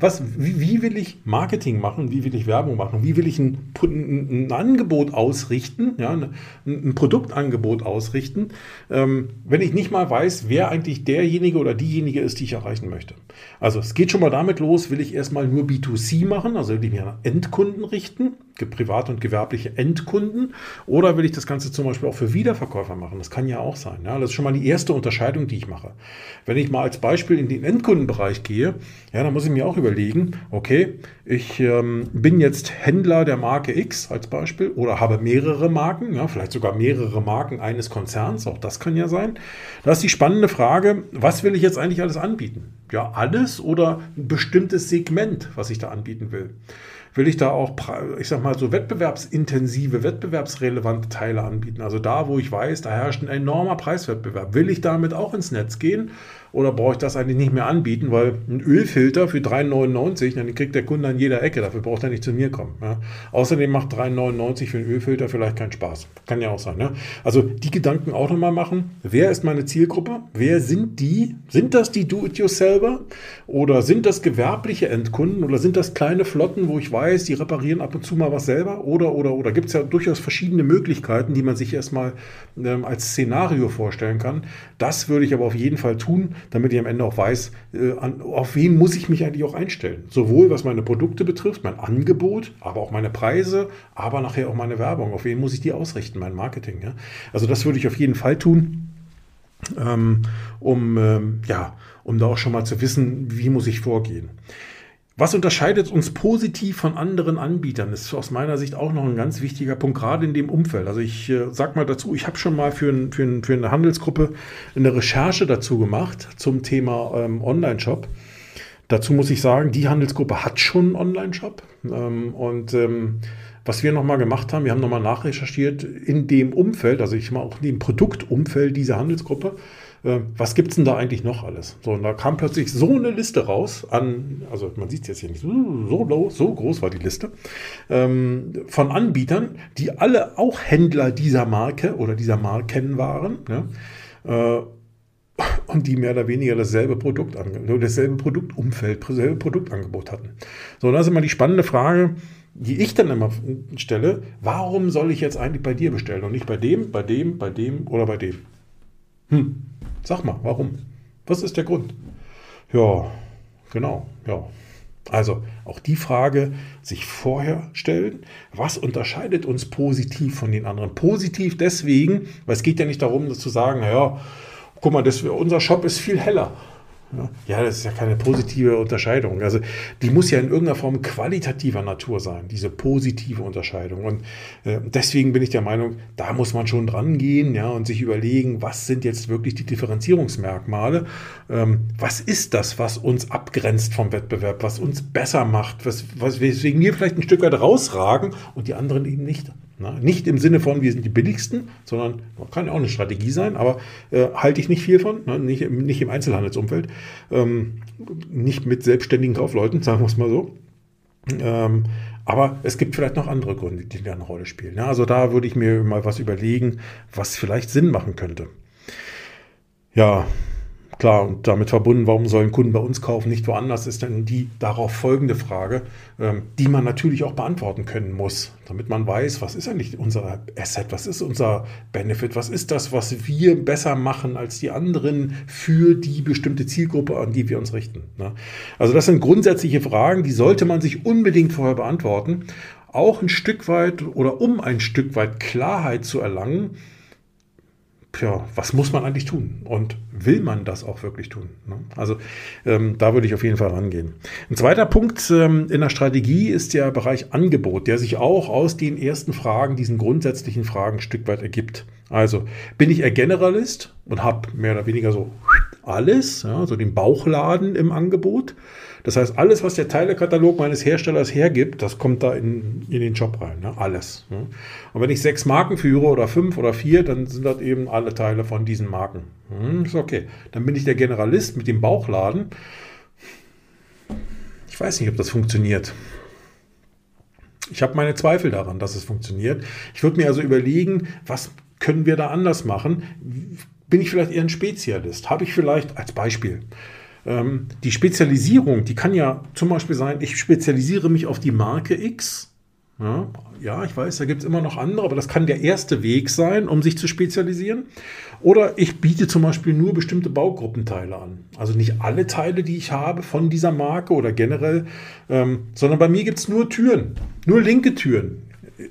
Was, wie, wie, will ich Marketing machen? Wie will ich Werbung machen? Wie will ich ein, ein, Angebot ausrichten? Ja, ein, ein Produktangebot ausrichten, ähm, wenn ich nicht mal weiß, wer eigentlich derjenige oder diejenige ist, die ich erreichen möchte. Also es geht schon mal damit los, will ich erstmal nur B2C machen, also will ich mich an Endkunden richten, private und gewerbliche Endkunden, oder will ich das Ganze zum Beispiel auch für Wiederverkäufer machen? Das kann ja auch sein. Ja? Das ist schon mal die erste Unterscheidung, die ich mache. Wenn ich mal als Beispiel in den Endkundenbereich gehe, ja, dann muss ich mir auch überlegen, okay, ich ähm, bin jetzt Händler der Marke X als Beispiel oder habe mehrere Marken, ja, vielleicht sogar mehrere Marken eines Konzerns, auch das kann ja sein. Da ist die spannende Frage, was will ich jetzt eigentlich alles anbieten? Ja, alles oder ein bestimmtes Segment, was ich da anbieten will? Will ich da auch, ich sag mal, so wettbewerbsintensive, wettbewerbsrelevante Teile anbieten. Also da, wo ich weiß, da herrscht ein enormer Preiswettbewerb. Will ich damit auch ins Netz gehen? Oder brauche ich das eigentlich nicht mehr anbieten, weil ein Ölfilter für 3,99, dann kriegt der Kunde an jeder Ecke, dafür braucht er nicht zu mir kommen. Ja. Außerdem macht 3,99 für einen Ölfilter vielleicht keinen Spaß. Kann ja auch sein. Ne? Also die Gedanken auch nochmal machen. Wer ist meine Zielgruppe? Wer sind die? Sind das die Do-it-yourselfer? Oder sind das gewerbliche Endkunden? Oder sind das kleine Flotten, wo ich weiß, die reparieren ab und zu mal was selber? Oder, oder, oder gibt es ja durchaus verschiedene Möglichkeiten, die man sich erstmal ähm, als Szenario vorstellen kann. Das würde ich aber auf jeden Fall tun, damit ich am Ende auch weiß, äh, auf wen muss ich mich eigentlich auch einstellen. Sowohl was meine Produkte betrifft, mein Angebot, aber auch meine Preise, aber nachher auch meine Werbung. Auf wen muss ich die ausrichten, mein Marketing. Ja? Also das würde ich auf jeden Fall tun. Ähm, um, ähm, ja, um da auch schon mal zu wissen, wie muss ich vorgehen. Was unterscheidet uns positiv von anderen Anbietern? ist aus meiner Sicht auch noch ein ganz wichtiger Punkt, gerade in dem Umfeld. Also ich äh, sag mal dazu, ich habe schon mal für, ein, für, ein, für, eine Handelsgruppe eine Recherche dazu gemacht zum Thema ähm, Online-Shop. Dazu muss ich sagen, die Handelsgruppe hat schon einen Online-Shop. Ähm, und ähm, was wir nochmal gemacht haben, wir haben nochmal nachrecherchiert in dem Umfeld, also ich mal auch in dem Produktumfeld dieser Handelsgruppe äh, was gibt es denn da eigentlich noch alles? So, und da kam plötzlich so eine Liste raus an, also man sieht es jetzt hier nicht, so, low, so groß war die Liste, ähm, von Anbietern, die alle auch Händler dieser Marke oder dieser Marken waren. Ja? Äh, und die mehr oder weniger dasselbe Produkt, dasselbe Produktumfeld, dasselbe Produktangebot hatten. So, und das ist immer die spannende Frage, die ich dann immer stelle, warum soll ich jetzt eigentlich bei dir bestellen und nicht bei dem, bei dem, bei dem oder bei dem? Hm, Sag mal, warum? Was ist der Grund? Ja, genau, ja. Also auch die Frage sich vorher stellen, was unterscheidet uns positiv von den anderen? Positiv deswegen, weil es geht ja nicht darum, zu sagen, naja, guck mal, das, unser Shop ist viel heller. Ja, das ist ja keine positive Unterscheidung. Also die muss ja in irgendeiner Form qualitativer Natur sein, diese positive Unterscheidung. Und äh, deswegen bin ich der Meinung, da muss man schon dran gehen ja, und sich überlegen, was sind jetzt wirklich die Differenzierungsmerkmale? Ähm, was ist das, was uns abgrenzt vom Wettbewerb, was uns besser macht, was, was, weswegen wir vielleicht ein Stück weit rausragen und die anderen eben nicht. Nicht im Sinne von, wir sind die billigsten, sondern kann ja auch eine Strategie sein, aber äh, halte ich nicht viel von, ne? nicht, nicht, im Einzelhandelsumfeld, ähm, nicht mit selbstständigen Kaufleuten, sagen wir es mal so. Ähm, aber es gibt vielleicht noch andere Gründe, die da eine Rolle spielen. Ja, also da würde ich mir mal was überlegen, was vielleicht Sinn machen könnte. Ja, Klar, und damit verbunden, warum sollen Kunden bei uns kaufen, nicht woanders, ist dann die darauf folgende Frage, ähm, die man natürlich auch beantworten können muss, damit man weiß, was ist eigentlich unser Asset, was ist unser Benefit, was ist das, was wir besser machen als die anderen für die bestimmte Zielgruppe, an die wir uns richten. Ne? Also das sind grundsätzliche Fragen, die sollte man sich unbedingt vorher beantworten, auch ein Stück weit oder um ein Stück weit Klarheit zu erlangen, ja, was muss man eigentlich tun? Und will man das auch wirklich tun? Ne? Also ähm, da würde ich auf jeden Fall rangehen. Ein zweiter Punkt ähm, in der Strategie ist der Bereich Angebot, der sich auch aus den ersten Fragen, diesen grundsätzlichen Fragen ein Stück weit ergibt. Also bin ich eher Generalist und habe mehr oder weniger so alles, ja, so den Bauchladen im Angebot. Das heißt, alles, was der Teilekatalog meines Herstellers hergibt, das kommt da in, in den Job rein. Ne? Alles. Ne? Und wenn ich sechs Marken führe oder fünf oder vier, dann sind das eben alle Teile von diesen Marken. Hm, ist okay. Dann bin ich der Generalist mit dem Bauchladen. Ich weiß nicht, ob das funktioniert. Ich habe meine Zweifel daran, dass es funktioniert. Ich würde mir also überlegen, was können wir da anders machen? Bin ich vielleicht eher ein Spezialist? Habe ich vielleicht als Beispiel ähm, die Spezialisierung, die kann ja zum Beispiel sein, ich spezialisiere mich auf die Marke X. Ja, ja ich weiß, da gibt es immer noch andere, aber das kann der erste Weg sein, um sich zu spezialisieren. Oder ich biete zum Beispiel nur bestimmte Baugruppenteile an. Also nicht alle Teile, die ich habe von dieser Marke oder generell, ähm, sondern bei mir gibt es nur Türen, nur linke Türen.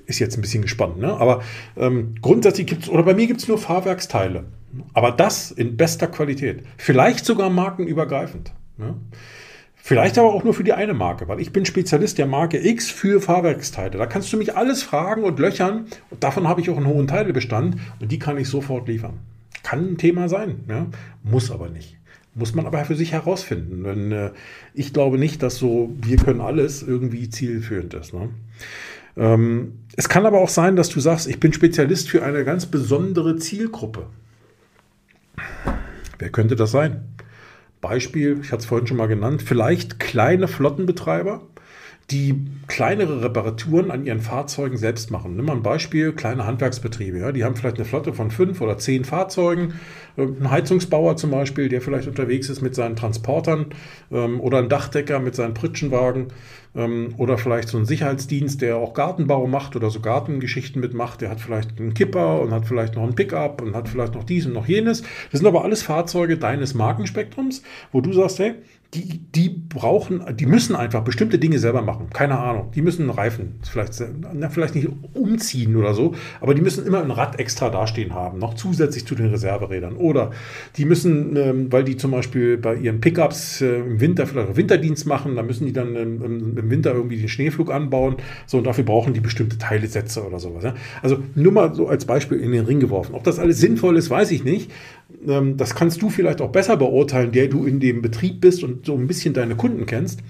Ist jetzt ein bisschen gespannt, ne? aber ähm, grundsätzlich gibt es, oder bei mir gibt es nur Fahrwerksteile. Aber das in bester Qualität. Vielleicht sogar markenübergreifend. Ne? Vielleicht aber auch nur für die eine Marke, weil ich bin Spezialist der Marke X für Fahrwerksteile. Da kannst du mich alles fragen und löchern. Und davon habe ich auch einen hohen Teilebestand und die kann ich sofort liefern. Kann ein Thema sein, ja? muss aber nicht. Muss man aber für sich herausfinden. Denn äh, ich glaube nicht, dass so, wir können alles irgendwie zielführend ist. Ne? Ähm, es kann aber auch sein, dass du sagst, ich bin Spezialist für eine ganz besondere Zielgruppe. Wer könnte das sein? Beispiel, ich hatte es vorhin schon mal genannt, vielleicht kleine Flottenbetreiber, die kleinere Reparaturen an ihren Fahrzeugen selbst machen. Nimm mal ein Beispiel, kleine Handwerksbetriebe. Ja, die haben vielleicht eine Flotte von fünf oder zehn Fahrzeugen. Ein Heizungsbauer zum Beispiel, der vielleicht unterwegs ist mit seinen Transportern ähm, oder ein Dachdecker mit seinen Pritschenwagen ähm, oder vielleicht so ein Sicherheitsdienst, der auch Gartenbau macht oder so Gartengeschichten mitmacht. Der hat vielleicht einen Kipper und hat vielleicht noch einen Pickup und hat vielleicht noch dies und noch jenes. Das sind aber alles Fahrzeuge deines Markenspektrums, wo du sagst, hey, die, die brauchen, die müssen einfach bestimmte Dinge selber machen. Keine Ahnung. Die müssen Reifen vielleicht, na, vielleicht nicht umziehen oder so, aber die müssen immer ein Rad extra dastehen haben, noch zusätzlich zu den Reserverädern. Oder die müssen, ähm, weil die zum Beispiel bei ihren Pickups äh, im Winter vielleicht Winterdienst machen, da müssen die dann ähm, im Winter irgendwie den Schneeflug anbauen. So, und dafür brauchen die bestimmte Teilesätze oder sowas. Ja? Also nur mal so als Beispiel in den Ring geworfen. Ob das alles sinnvoll ist, weiß ich nicht. Ähm, das kannst du vielleicht auch besser beurteilen, der du in dem Betrieb bist und so ein bisschen deine Kunden kennst.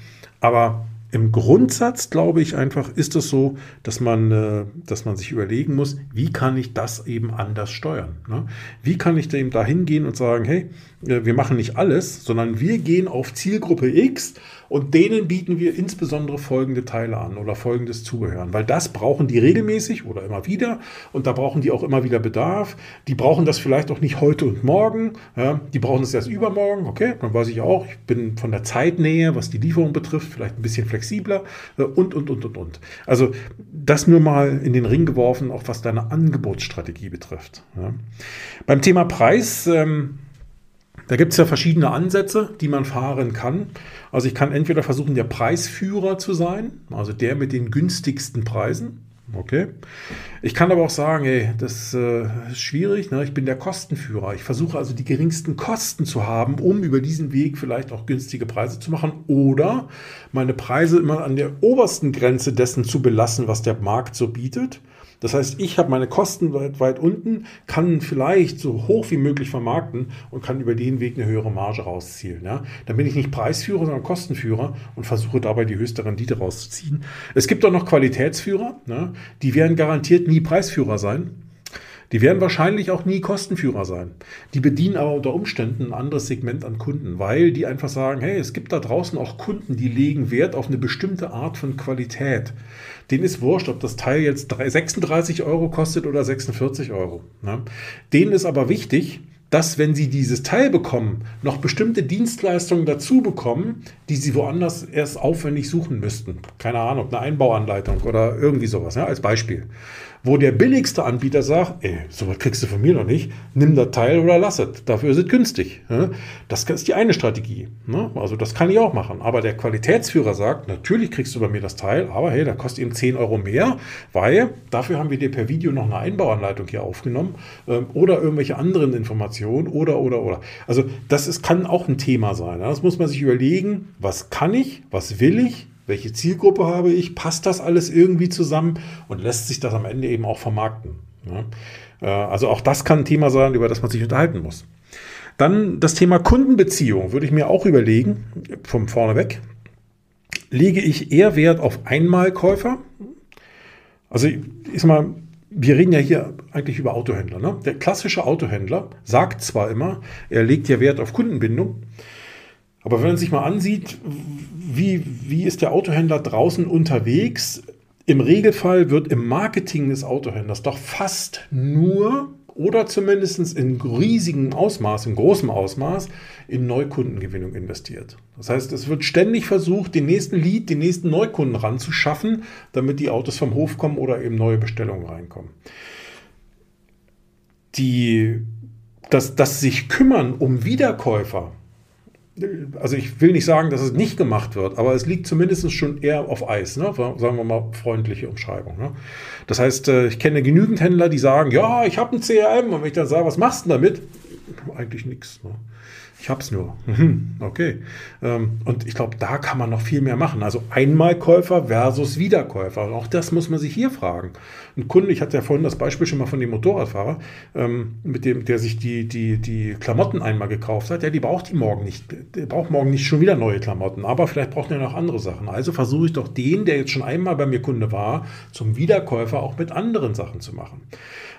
Aber im Grundsatz glaube ich einfach, ist es so, dass man, äh, dass man sich überlegen muss, wie kann ich das eben anders steuern? Ne? Wie kann ich dem da hingehen und sagen, hey, äh, wir machen nicht alles, sondern wir gehen auf Zielgruppe X und denen bieten wir insbesondere folgende Teile an oder folgendes Zubehör. Weil das brauchen die regelmäßig oder immer wieder und da brauchen die auch immer wieder Bedarf. Die brauchen das vielleicht auch nicht heute und morgen. Ja, die brauchen es erst übermorgen. Okay, dann weiß ich auch, ich bin von der Zeitnähe, was die Lieferung betrifft, vielleicht ein bisschen flexibler äh, und, und, und, und, und. Also das nur mal in den Ring geworfen, auch was deine Angebotsstrategie betrifft. Ja. Beim Thema Preis, ähm, da gibt es ja verschiedene Ansätze, die man fahren kann. Also ich kann entweder versuchen, der Preisführer zu sein, also der mit den günstigsten Preisen. Okay. Ich kann aber auch sagen, ey, das äh, ist schwierig. Ne? Ich bin der Kostenführer. Ich versuche also die geringsten Kosten zu haben, um über diesen Weg vielleicht auch günstige Preise zu machen oder meine Preise immer an der obersten Grenze dessen zu belassen, was der Markt so bietet das heißt, ich habe meine Kosten weit, weit unten, kann vielleicht so hoch wie möglich vermarkten und kann über den Weg eine höhere Marge rauszielen. Ja? Dann bin ich nicht Preisführer, sondern Kostenführer und versuche dabei die höchste Rendite rauszuziehen. Es gibt auch noch Qualitätsführer, ne? die werden garantiert nie Preisführer sein. Die werden wahrscheinlich auch nie Kostenführer sein. Die bedienen aber unter Umständen ein anderes Segment an Kunden, weil die einfach sagen, hey, es gibt da draußen auch Kunden, die legen Wert auf eine bestimmte Art von Qualität. Denen ist wurscht, ob das Teil jetzt 36 Euro kostet oder 46 Euro. Ne? Denen ist aber wichtig, dass wenn sie dieses Teil bekommen, noch bestimmte Dienstleistungen dazu bekommen, die sie woanders erst aufwendig suchen müssten. Keine Ahnung, eine Einbauanleitung oder irgendwie sowas, ja, als Beispiel wo der billigste Anbieter sagt, ey, sowas kriegst du von mir noch nicht, nimm das Teil oder lass es, dafür ist es günstig. Das ist die eine Strategie. Ne? Also das kann ich auch machen. Aber der Qualitätsführer sagt, natürlich kriegst du bei mir das Teil, aber hey, da kostet eben 10 Euro mehr, weil dafür haben wir dir per Video noch eine Einbauanleitung hier aufgenommen ähm, oder irgendwelche anderen Informationen oder, oder, oder. Also das ist, kann auch ein Thema sein. Das muss man sich überlegen, was kann ich, was will ich, welche Zielgruppe habe ich, passt das alles irgendwie zusammen und lässt sich das am Ende eben auch vermarkten. Ja? Äh, also auch das kann ein Thema sein, über das man sich unterhalten muss. Dann das Thema Kundenbeziehung würde ich mir auch überlegen, vom vorne weg. Lege ich eher Wert auf Einmalkäufer? Also ich mal, wir reden ja hier eigentlich über Autohändler. Ne? Der klassische Autohändler sagt zwar immer, er legt ja Wert auf Kundenbindung, aber wenn man sich mal ansieht, wie, wie ist der Autohändler draußen unterwegs? Im Regelfall wird im Marketing des Autohändlers doch fast nur oder zumindest in riesigem Ausmaß, in großem Ausmaß, in Neukundengewinnung investiert. Das heißt, es wird ständig versucht, den nächsten Lead, den nächsten Neukunden ranzuschaffen, damit die Autos vom Hof kommen oder eben neue Bestellungen reinkommen. Die, das, das sich kümmern um Wiederkäufer, also ich will nicht sagen, dass es nicht gemacht wird, aber es liegt zumindest schon eher auf Eis, ne? sagen wir mal freundliche Umschreibung. Ne? Das heißt, äh, ich kenne genügend Händler, die sagen, ja, ich habe ein CRM und wenn ich dann sage, was machst du damit? Eigentlich nichts. Ne? Ich habe es nur. Mhm, okay. Ähm, und ich glaube, da kann man noch viel mehr machen. Also Einmalkäufer versus Wiederkäufer. Und auch das muss man sich hier fragen. Ein Kunde, ich hatte ja vorhin das Beispiel schon mal von dem Motorradfahrer, ähm, mit dem, der sich die, die, die Klamotten einmal gekauft hat. Ja, die braucht die morgen nicht. Der braucht morgen nicht schon wieder neue Klamotten. Aber vielleicht braucht er noch andere Sachen. Also versuche ich doch den, der jetzt schon einmal bei mir Kunde war, zum Wiederkäufer auch mit anderen Sachen zu machen.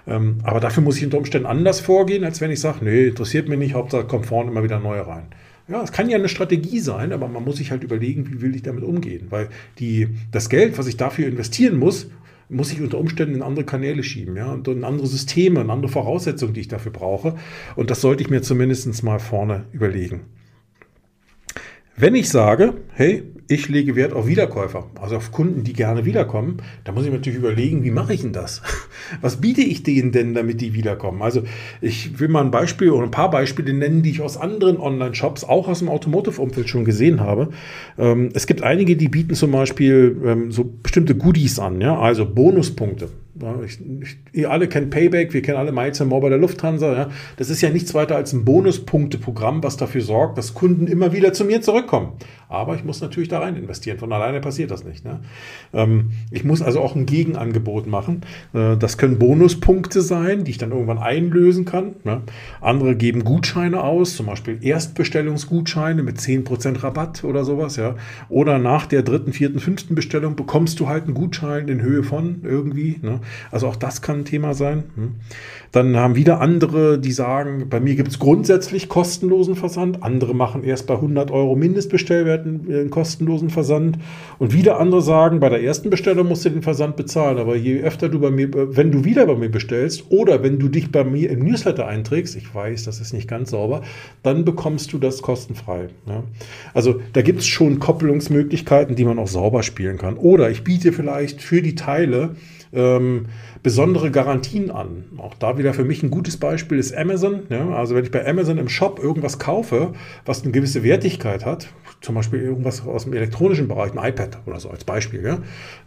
Ähm, aber dafür muss ich unter Umständen anders vorgehen, als wenn ich sage, nee, interessiert mich nicht, Hauptsache kommt vorne immer wieder neue rein. Ja, es kann ja eine Strategie sein, aber man muss sich halt überlegen, wie will ich damit umgehen. Weil die, das Geld, was ich dafür investieren muss, muss ich unter Umständen in andere Kanäle schieben, ja, und in andere Systeme, in andere Voraussetzungen, die ich dafür brauche. Und das sollte ich mir zumindest mal vorne überlegen. Wenn ich sage, hey, ich lege Wert auf Wiederkäufer, also auf Kunden, die gerne wiederkommen, dann muss ich mir natürlich überlegen, wie mache ich denn das? Was biete ich denen denn, damit die wiederkommen? Also ich will mal ein Beispiel oder ein paar Beispiele nennen, die ich aus anderen Online-Shops, auch aus dem Automotive-Umfeld schon gesehen habe. Ähm, es gibt einige, die bieten zum Beispiel ähm, so bestimmte Goodies an, ja, also Bonuspunkte. Ich, ich, ihr alle kennt Payback, wir kennen alle Miles More bei der Lufthansa. Ja. Das ist ja nichts weiter als ein Bonuspunkteprogramm, was dafür sorgt, dass Kunden immer wieder zu mir zurückkommen. Aber ich muss natürlich da rein investieren. Von alleine passiert das nicht. Ne? Ähm, ich muss also auch ein Gegenangebot machen. Äh, das können Bonuspunkte sein, die ich dann irgendwann einlösen kann. Ne? Andere geben Gutscheine aus, zum Beispiel Erstbestellungsgutscheine mit 10% Rabatt oder sowas. Ja? Oder nach der dritten, vierten, fünften Bestellung bekommst du halt einen Gutschein in Höhe von irgendwie. Ne? Also auch das kann ein Thema sein. Hm. Dann haben wieder andere, die sagen, bei mir gibt es grundsätzlich kostenlosen Versand. Andere machen erst bei 100 Euro Mindestbestellwert einen kostenlosen Versand. Und wieder andere sagen, bei der ersten Bestellung musst du den Versand bezahlen. Aber je öfter du bei mir, wenn du wieder bei mir bestellst oder wenn du dich bei mir im Newsletter einträgst, ich weiß, das ist nicht ganz sauber, dann bekommst du das kostenfrei. Ja. Also da gibt es schon Koppelungsmöglichkeiten, die man auch sauber spielen kann. Oder ich biete vielleicht für die Teile ähm, besondere Garantien an. Auch da wieder für mich ein gutes Beispiel ist Amazon. Ja? Also wenn ich bei Amazon im Shop irgendwas kaufe, was eine gewisse Wertigkeit hat, zum Beispiel irgendwas aus dem elektronischen Bereich, ein iPad oder so als Beispiel, ja?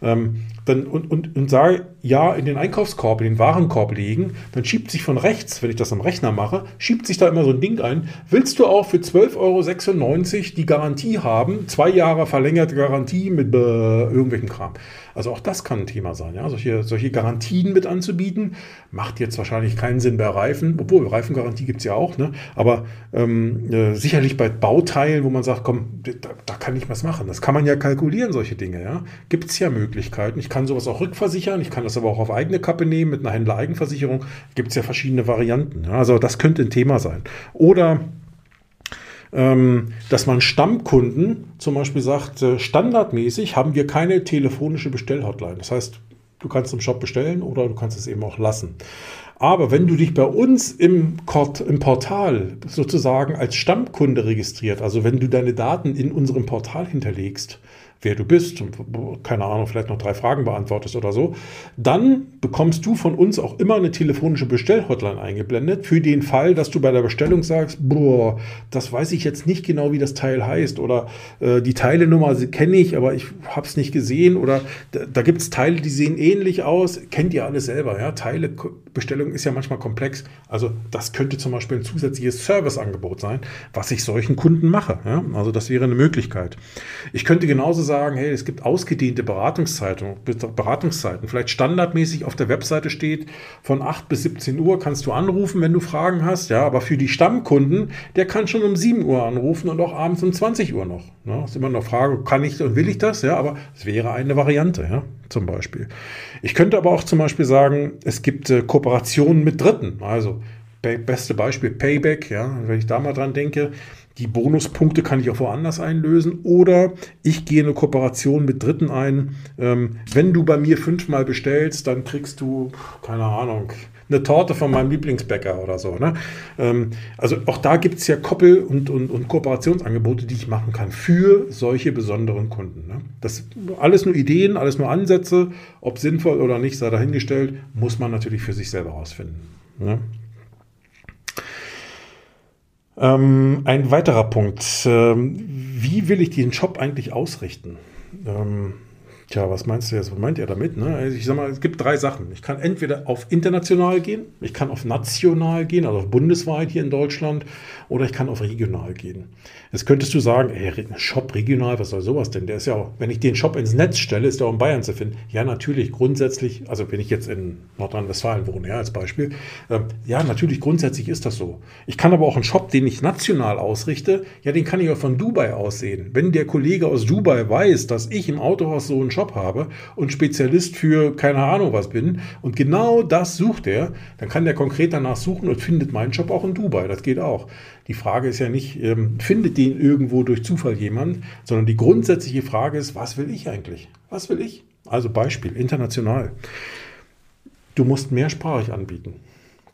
ähm, dann, und, und, und sage, ja, in den Einkaufskorb, in den Warenkorb legen, dann schiebt sich von rechts, wenn ich das am Rechner mache, schiebt sich da immer so ein Ding ein. Willst du auch für 12,96 Euro die Garantie haben, zwei Jahre verlängerte Garantie mit äh, irgendwelchem Kram? Also auch das kann ein Thema sein. Ja? Solche, solche Garantien mit anzubieten, macht jetzt wahrscheinlich keinen Sinn bei Reifen, obwohl Reifengarantie gibt es ja auch. Ne? Aber ähm, äh, sicherlich bei Bauteilen, wo man sagt, komm, da, da, kann ich was machen. Das kann man ja kalkulieren, solche Dinge. Ja? Gibt es ja Möglichkeiten. Ich kann sowas auch rückversichern. Ich kann das aber auch auf eigene Kappe nehmen mit einer Händler-Eigenversicherung. Gibt es ja verschiedene Varianten. Ja? Also das könnte ein Thema sein. Oder dass man Stammkunden zum Beispiel sagt, äh, standardmäßig haben wir keine telefonische Bestellhotline. Das heißt, du kannst im Shop bestellen oder du kannst es eben auch lassen. Aber wenn du dich bei uns im, im, Portal sozusagen als Stammkunde registriert, also wenn du deine Daten in unserem Portal hinterlegst, wer du bist und keine Ahnung, vielleicht noch drei Fragen beantwortest oder so, dann bekommst du von uns auch immer eine telefonische Bestellhotline eingeblendet für den Fall, dass du bei der Bestellung sagst, boah, das weiß ich jetzt nicht genau, wie das Teil heißt oder äh, die Teilenummer kenne ich, aber ich habe es nicht gesehen oder da, da gibt es Teile, die sehen ähnlich aus, kennt ihr alle selber, ja, Teilebestellung ist ja manchmal komplex, also das könnte zum Beispiel ein zusätzliches Serviceangebot sein, was ich solchen Kunden mache, ja? also das wäre eine Möglichkeit. Ich könnte genauso sagen, sagen, hey, es gibt ausgedehnte Beratungszeiten, Beratungszeiten. Vielleicht standardmäßig auf der Webseite steht, von 8 bis 17 Uhr kannst du anrufen, wenn du Fragen hast. Ja, aber für die Stammkunden, der kann schon um 7 Uhr anrufen und auch abends um 20 Uhr noch. Ne? ist immer noch Frage, kann ich und will ich das? Ja, aber es wäre eine Variante, ja, zum Beispiel. Ich könnte aber auch zum Beispiel sagen, es gibt äh, Kooperationen mit Dritten. Also, beste Beispiel Payback, ja, wenn ich da mal dran denke, die Bonuspunkte kann ich auch woanders einlösen oder ich gehe eine Kooperation mit Dritten ein. Ähm, wenn du bei mir fünfmal bestellst, dann kriegst du, keine Ahnung, eine Torte von meinem Lieblingsbäcker oder so. Ne? Ähm, also auch da gibt es ja Koppel- und, und, und, Kooperationsangebote, die ich machen kann für solche besonderen Kunden. Ne? Das alles nur Ideen, alles nur Ansätze, ob sinnvoll oder nicht, sei dahingestellt, muss man natürlich für sich selber herausfinden. Ne? Ähm, ein weiterer Punkt. Ähm, wie will ich den Shop eigentlich ausrichten? Ähm, Tja, was meinst du jetzt? Was meint ihr damit? Ne? Also ich sag mal, es gibt drei Sachen. Ich kann entweder auf international gehen, ich kann auf national gehen, also bundesweit hier in Deutschland, oder ich kann auf regional gehen. Jetzt könntest du sagen, ey, Shop regional, was soll sowas denn? Der ist ja auch, wenn ich den Shop ins Netz stelle, ist der auch in Bayern zu finden. Ja, natürlich, grundsätzlich, also wenn ich jetzt in Nordrhein-Westfalen wohne, ja, als Beispiel, äh, ja, natürlich, grundsätzlich ist das so. Ich kann aber auch einen Shop, den ich national ausrichte, ja, den kann ich auch von Dubai aussehen. Wenn der Kollege aus Dubai weiß, dass ich im Autohaus so einen Shop Shop habe und Spezialist für keine Ahnung was bin und genau das sucht er, dann kann der konkret danach suchen und findet meinen Shop auch in Dubai. Das geht auch. Die Frage ist ja nicht, ähm, findet den irgendwo durch Zufall jemand, sondern die grundsätzliche Frage ist, was will ich eigentlich? Was will ich? Also Beispiel, international. Du musst mehrsprachig anbieten.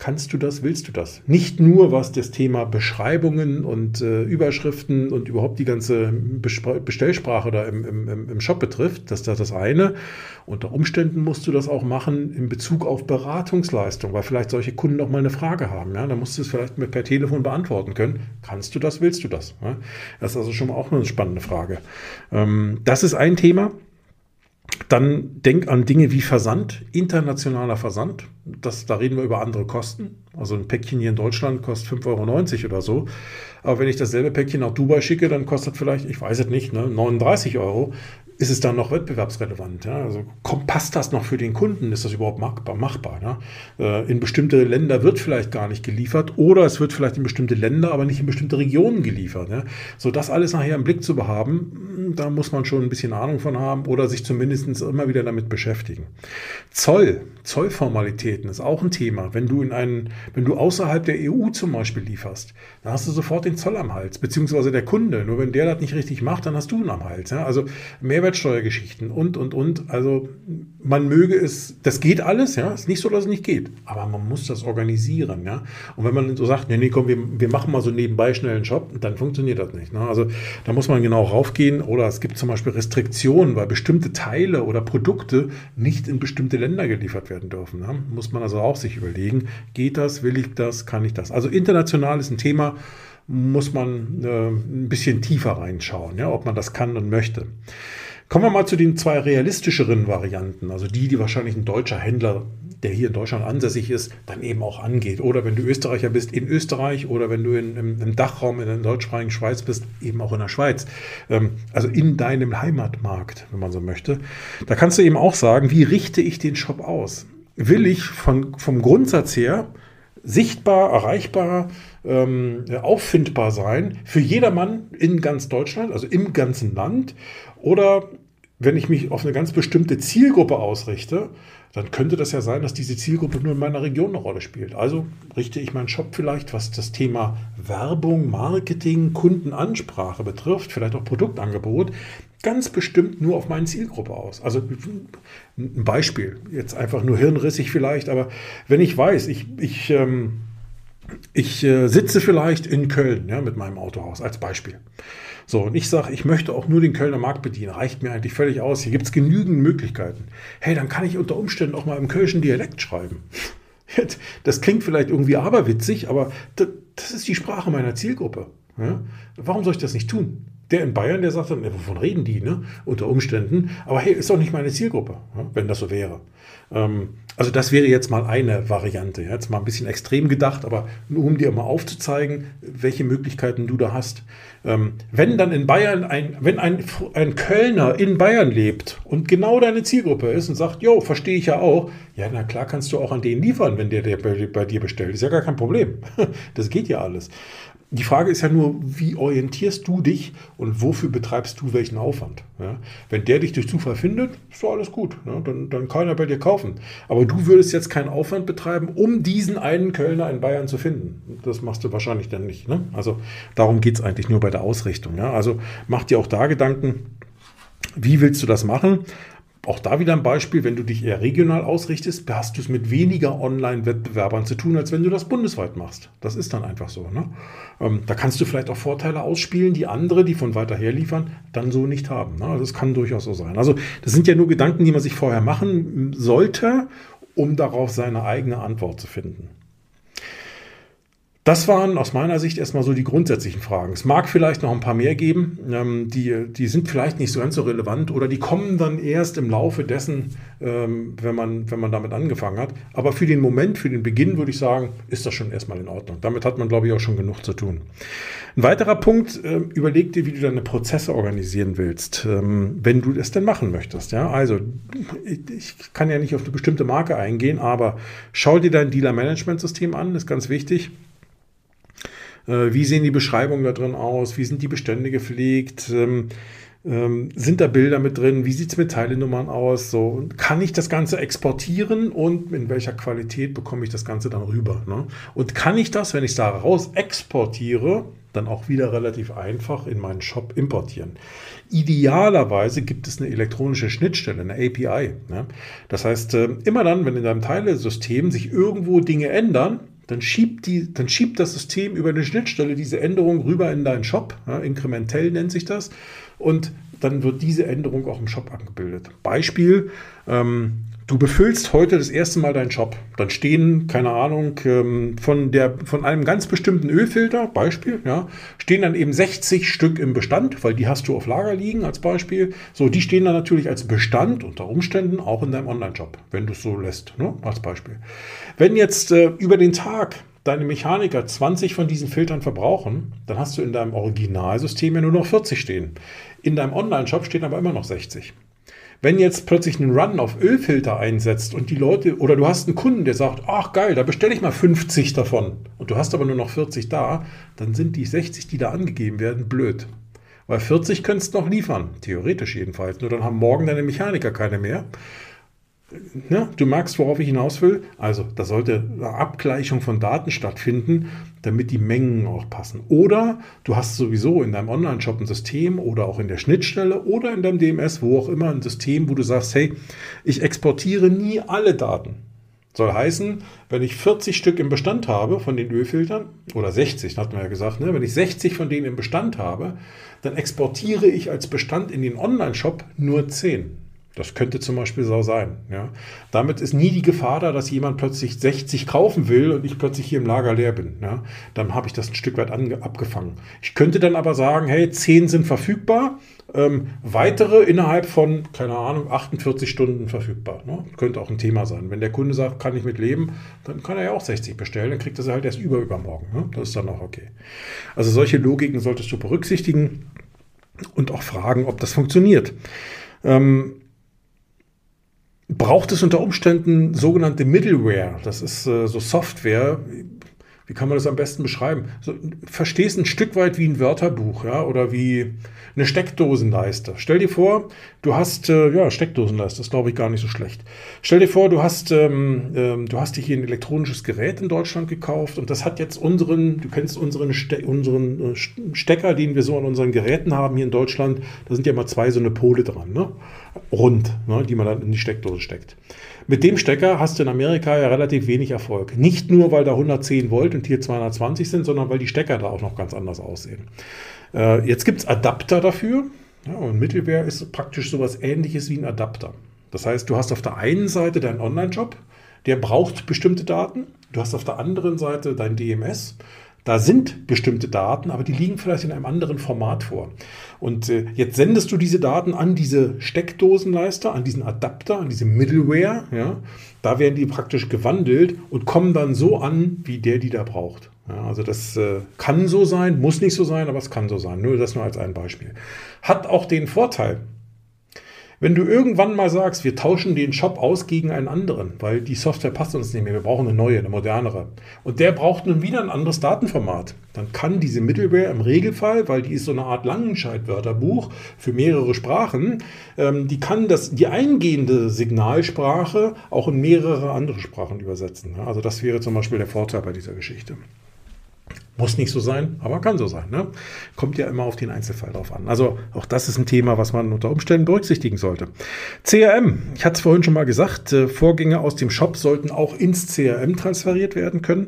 Kannst du das, willst du das? Nicht nur was das Thema Beschreibungen und äh, Überschriften und überhaupt die ganze Bestellsprache da im, im, im Shop betrifft, das ist das eine. Unter Umständen musst du das auch machen in Bezug auf Beratungsleistung, weil vielleicht solche Kunden auch mal eine Frage haben. Ja? Da musst du es vielleicht per Telefon beantworten können. Kannst du das, willst du das? Ja? Das ist also schon mal auch eine spannende Frage. Ähm, das ist ein Thema. Dann denk an Dinge wie Versand, internationaler Versand. Das, da reden wir über andere Kosten. Also ein Päckchen hier in Deutschland kostet 5,90 Euro oder so. Aber wenn ich dasselbe Päckchen nach Dubai schicke, dann kostet vielleicht, ich weiß es nicht, ne, 39 Euro ist es dann noch wettbewerbsrelevant? Ja? Also kommt, passt das noch für den Kunden? Ist das überhaupt machbar? machbar ja? Äh, in bestimmte Länder wird vielleicht gar nicht geliefert oder es wird vielleicht in bestimmte Länder, aber nicht in bestimmte Regionen geliefert. Ja? So das alles nachher im Blick zu behaben, hm, da muss man schon ein bisschen Ahnung von haben oder sich zumindest immer wieder damit beschäftigen. Zoll, Zollformalitäten ist auch ein Thema. Wenn du in einen, wenn du außerhalb der EU zum Beispiel lieferst, dann hast du sofort den Zoll am Hals, beziehungsweise der Kunde. Nur wenn der das nicht richtig macht, dann hast du ihn am Hals. Ja? Also Mehrwert Mehrwertsteuergeschichten und, und, und. Also man möge es, das geht alles, ja, ist nicht so, dass es nicht geht, aber man muss das organisieren, ja. Und wenn man so sagt, nee, nee, komm, wir, wir machen mal so nebenbei schnell einen Shop, dann funktioniert das nicht. Ne? Also da muss man genau raufgehen oder es gibt zum Beispiel Restriktionen, weil bestimmte Teile oder Produkte nicht in bestimmte Länder geliefert werden dürfen. Ne? Muss man also auch sich überlegen, geht das, will ich das, kann ich das? Also international ist ein Thema, muss man äh, ein bisschen tiefer reinschauen, ja, ob man das kann und möchte. Kommen wir mal zu den zwei realistischeren Varianten, also die, die wahrscheinlich ein deutscher Händler, der hier in Deutschland ansässig ist, dann eben auch angeht. Oder wenn du Österreicher bist, in Österreich oder wenn du in, im, im, Dachraum in der deutschsprachigen Schweiz bist, eben auch in der Schweiz. Ähm, also in deinem Heimatmarkt, wenn man so möchte. Da kannst du eben auch sagen, wie richte ich den Shop aus? Will ich von, vom Grundsatz her sichtbar, erreichbar, ähm, auffindbar sein für jedermann in ganz Deutschland, also im ganzen Land? Oder wenn ich mich auf eine ganz bestimmte Zielgruppe ausrichte, dann könnte das ja sein, dass diese Zielgruppe nur in meiner Region eine Rolle spielt. Also richte ich meinen Shop vielleicht, was das Thema Werbung, Marketing, Kundenansprache betrifft, vielleicht auch Produktangebot, ganz bestimmt nur auf meine Zielgruppe aus. Also ein Beispiel, jetzt einfach nur hirnrissig vielleicht, aber wenn ich weiß, ich, ich, ähm, ich äh, sitze vielleicht in Köln ja, mit meinem Autohaus als Beispiel so, und ich sage, ich möchte auch nur den Kölner Markt bedienen. Reicht mir eigentlich völlig aus. Hier gibt es genügend Möglichkeiten. Hey, dann kann ich unter Umständen auch mal im kölschen Dialekt schreiben. Das klingt vielleicht irgendwie aberwitzig, aber das ist die Sprache meiner Zielgruppe. Ja? Warum soll ich das nicht tun? Der in Bayern, der sagt dann, wovon reden die, ne? Unter Umständen. Aber hey, ist doch nicht meine Zielgruppe, wenn das so wäre. Ähm, also das wäre jetzt mal eine Variante. Jetzt mal ein bisschen extrem gedacht, aber nur um dir mal aufzuzeigen, welche Möglichkeiten du da hast. Ähm, wenn dann in Bayern ein, wenn ein, ein Kölner in Bayern lebt und genau deine Zielgruppe ist und sagt, jo, verstehe ich ja auch, ja, na klar kannst du auch an den liefern, wenn der, der bei, bei dir bestellt. Ist ja gar kein Problem. Das geht ja alles. Die Frage ist ja nur, wie orientierst du dich und wofür betreibst du welchen Aufwand? Ja? Wenn der dich durch Zufall findet, ist doch alles gut. Ja? Dann, dann kann er bei dir kaufen. Aber du würdest jetzt keinen Aufwand betreiben, um diesen einen Kölner in Bayern zu finden. Das machst du wahrscheinlich dann nicht. Ne? Also darum geht es eigentlich nur bei der Ausrichtung. Ja? Also mach dir auch da Gedanken, wie willst du das machen? Auch da wieder ein Beispiel, wenn du dich eher regional ausrichtest, hast du es mit weniger Online-Wettbewerbern zu tun, als wenn du das bundesweit machst. Das ist dann einfach so. Ne? Ähm, da kannst du vielleicht auch Vorteile ausspielen, die andere, die von weiter her liefern, dann so nicht haben. Ne? Das kann durchaus so sein. Also das sind ja nur Gedanken, die man sich vorher machen sollte, um darauf seine eigene Antwort zu finden. Das waren aus meiner Sicht erstmal so die grundsätzlichen Fragen. Es mag vielleicht noch ein paar mehr geben, ähm, die, die sind vielleicht nicht so ganz so relevant oder die kommen dann erst im Laufe dessen, ähm, wenn, man, wenn man damit angefangen hat. Aber für den Moment, für den Beginn würde ich sagen, ist das schon erstmal in Ordnung. Damit hat man, glaube ich, auch schon genug zu tun. Ein weiterer Punkt, äh, überleg dir, wie du deine Prozesse organisieren willst, ähm, wenn du das denn machen möchtest. Ja? Also, ich, ich kann ja nicht auf eine bestimmte Marke eingehen, aber schau dir dein Dealer-Management-System an, ist ganz wichtig. Äh, wie sehen die Beschreibungen da drin aus? Wie sind die Bestände gepflegt? Ähm, Ähm, sind da Bilder mit drin? Wie sieht es mit Teilenummern aus? So, kann ich das Ganze exportieren und in welcher Qualität bekomme ich das Ganze dann rüber? Ne? Und kann ich das, wenn ich es da raus exportiere, dann auch wieder relativ einfach in meinen Shop importieren? Idealerweise gibt es eine elektronische Schnittstelle, eine API. Ne? Das heißt, äh, immer dann, wenn in deinem Teilesystem sich irgendwo Dinge ändern, dann schiebt, die, dann schiebt das System über eine Schnittstelle diese Änderung rüber in deinen Shop. Ja, inkrementell nennt sich das und dann wird diese Änderung auch im Shop abgebildet. Beispiel, ähm, du befüllst heute das erste Mal deinen Shop. Dann stehen, keine Ahnung, ähm, von, der, von einem ganz bestimmten Ölfilter, Beispiel, ja, stehen dann eben 60 Stück im Bestand, weil die hast du auf Lager liegen als Beispiel. So, die stehen dann natürlich als Bestand unter Umständen auch in deinem Online-Shop, wenn du es so lässt, ne, als Beispiel. Wenn jetzt äh, über den Tag deine Mechaniker 20 von diesen Filtern verbrauchen, dann hast du in deinem Originalsystem ja nur noch 40 stehen. In deinem Online-Shop stehen aber immer noch 60. Wenn jetzt plötzlich ein Run auf Ölfilter einsetzt und die Leute, oder du hast einen Kunden, der sagt, ach geil, da bestelle ich mal 50 davon und du hast aber nur noch 40 da, dann sind die 60, die da angegeben werden, blöd. Weil 40 könntest du noch liefern, theoretisch jedenfalls. Nur dann haben morgen deine Mechaniker keine mehr. Ja, du merkst, worauf ich hinaus will. Also, da sollte eine Abgleichung von Daten stattfinden, damit die Mengen auch passen. Oder du hast sowieso in deinem Online-Shop ein System oder auch in der Schnittstelle oder in deinem DMS, wo auch immer, ein System, wo du sagst, hey, ich exportiere nie alle Daten. Soll heißen, wenn ich 40 Stück im Bestand habe von den Ölfiltern, oder 60, hatten wir ja gesagt, ne? wenn ich 60 von denen im Bestand habe, dann exportiere ich als Bestand in den Online-Shop nur 10. Das könnte zum Beispiel so sein. Ja. Damit ist nie die Gefahr da, dass jemand plötzlich 60 kaufen will und ich plötzlich hier im Lager leer bin. Ja. Dann habe ich das ein Stück weit abgefangen. Ich könnte dann aber sagen, hey, 10 sind verfügbar, ähm, weitere innerhalb von, keine Ahnung, 48 Stunden verfügbar. Ne? Könnte auch ein Thema sein. Wenn der Kunde sagt, kann ich mit leben, dann kann er ja auch 60 bestellen, dann kriegt er sie halt erst über übermorgen. Ne? Das ist dann auch okay. Also solche Logiken solltest du berücksichtigen und auch fragen, ob das funktioniert. Ähm, braucht es unter Umständen sogenannte Middleware. Das ist äh, so Software. Wie kann man das am besten beschreiben? So, verstehst ein Stück weit wie ein Wörterbuch, ja, oder wie eine Steckdosenleiste. Stell dir vor, du hast, äh, ja, Steckdosenleiste, ist glaube ich gar nicht so schlecht. Stell dir vor, du hast, ähm, ähm, du hast dir hier ein elektronisches Gerät in Deutschland gekauft und das hat jetzt unseren, du kennst unseren, Ste unseren äh, Stecker, den wir so an unseren Geräten haben hier in Deutschland, da sind ja mal zwei so eine Pole dran, ne? rund, ne? die man dann in die Steckdose steckt. Mit dem Stecker hast du in Amerika ja relativ wenig Erfolg. Nicht nur, weil da 110 Volt und hier 220 sind, sondern weil die Stecker da auch noch ganz anders aussehen. Äh, jetzt gibt es Adapter dafür. Ja, und Mittelware ist praktisch sowas ähnliches wie ein Adapter. Das heißt, du hast auf der einen Seite deinen Online-Shop, der braucht bestimmte Daten. Du hast auf der anderen Seite dein DMS. Da sind bestimmte Daten, aber die liegen vielleicht in einem anderen Format vor. Und äh, jetzt sendest du diese Daten an diese Steckdosenleister, an diesen Adapter, an diese Middleware. Ja? Da werden die praktisch gewandelt und kommen dann so an, wie der die da braucht. Ja, also das äh, kann so sein, muss nicht so sein, aber es kann so sein. Nur das nur als ein Beispiel. Hat auch den Vorteil, wenn du irgendwann mal sagst, wir tauschen den Shop aus gegen einen anderen, weil die Software passt uns nicht mehr, wir brauchen eine neue, eine modernere. Und der braucht nun wieder ein anderes Datenformat. Dann kann diese Middleware im Regelfall, weil die ist so eine Art Langenscheid-Wörterbuch für mehrere Sprachen, ähm, die kann das, die eingehende Signalsprache auch in mehrere andere Sprachen übersetzen. Also das wäre zum Beispiel der Vorteil bei dieser Geschichte. Muss nicht so sein, aber kann so sein. Ne? Kommt ja immer auf den Einzelfall drauf an. Also auch das ist ein Thema, was man unter Umständen berücksichtigen sollte. CRM, ich hatte es vorhin schon mal gesagt, äh, Vorgänge aus dem Shop sollten auch ins CRM transferiert werden können.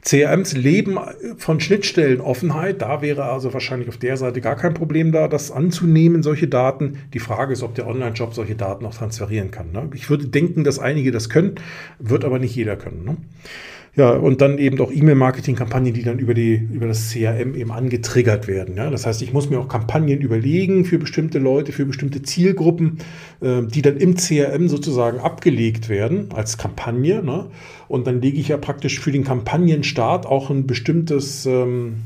CRMs leben von Schnittstellenoffenheit. Da wäre also wahrscheinlich auf der Seite gar kein Problem da, das anzunehmen, solche Daten. Die Frage ist, ob der Online-Shop solche Daten auch transferieren kann. Ne? Ich würde denken, dass einige das können, wird aber nicht jeder können. Ne? Ja, und dann eben auch E-Mail-Marketing-Kampagnen, die dann über, die, über das CRM eben angetriggert werden. Ja? Das heißt, ich muss mir auch Kampagnen überlegen für bestimmte Leute, für bestimmte Zielgruppen, äh, die dann im CRM sozusagen abgelegt werden als Kampagne. Ne? Und dann lege ich ja praktisch für den Kampagnenstart auch ein bestimmtes, ähm,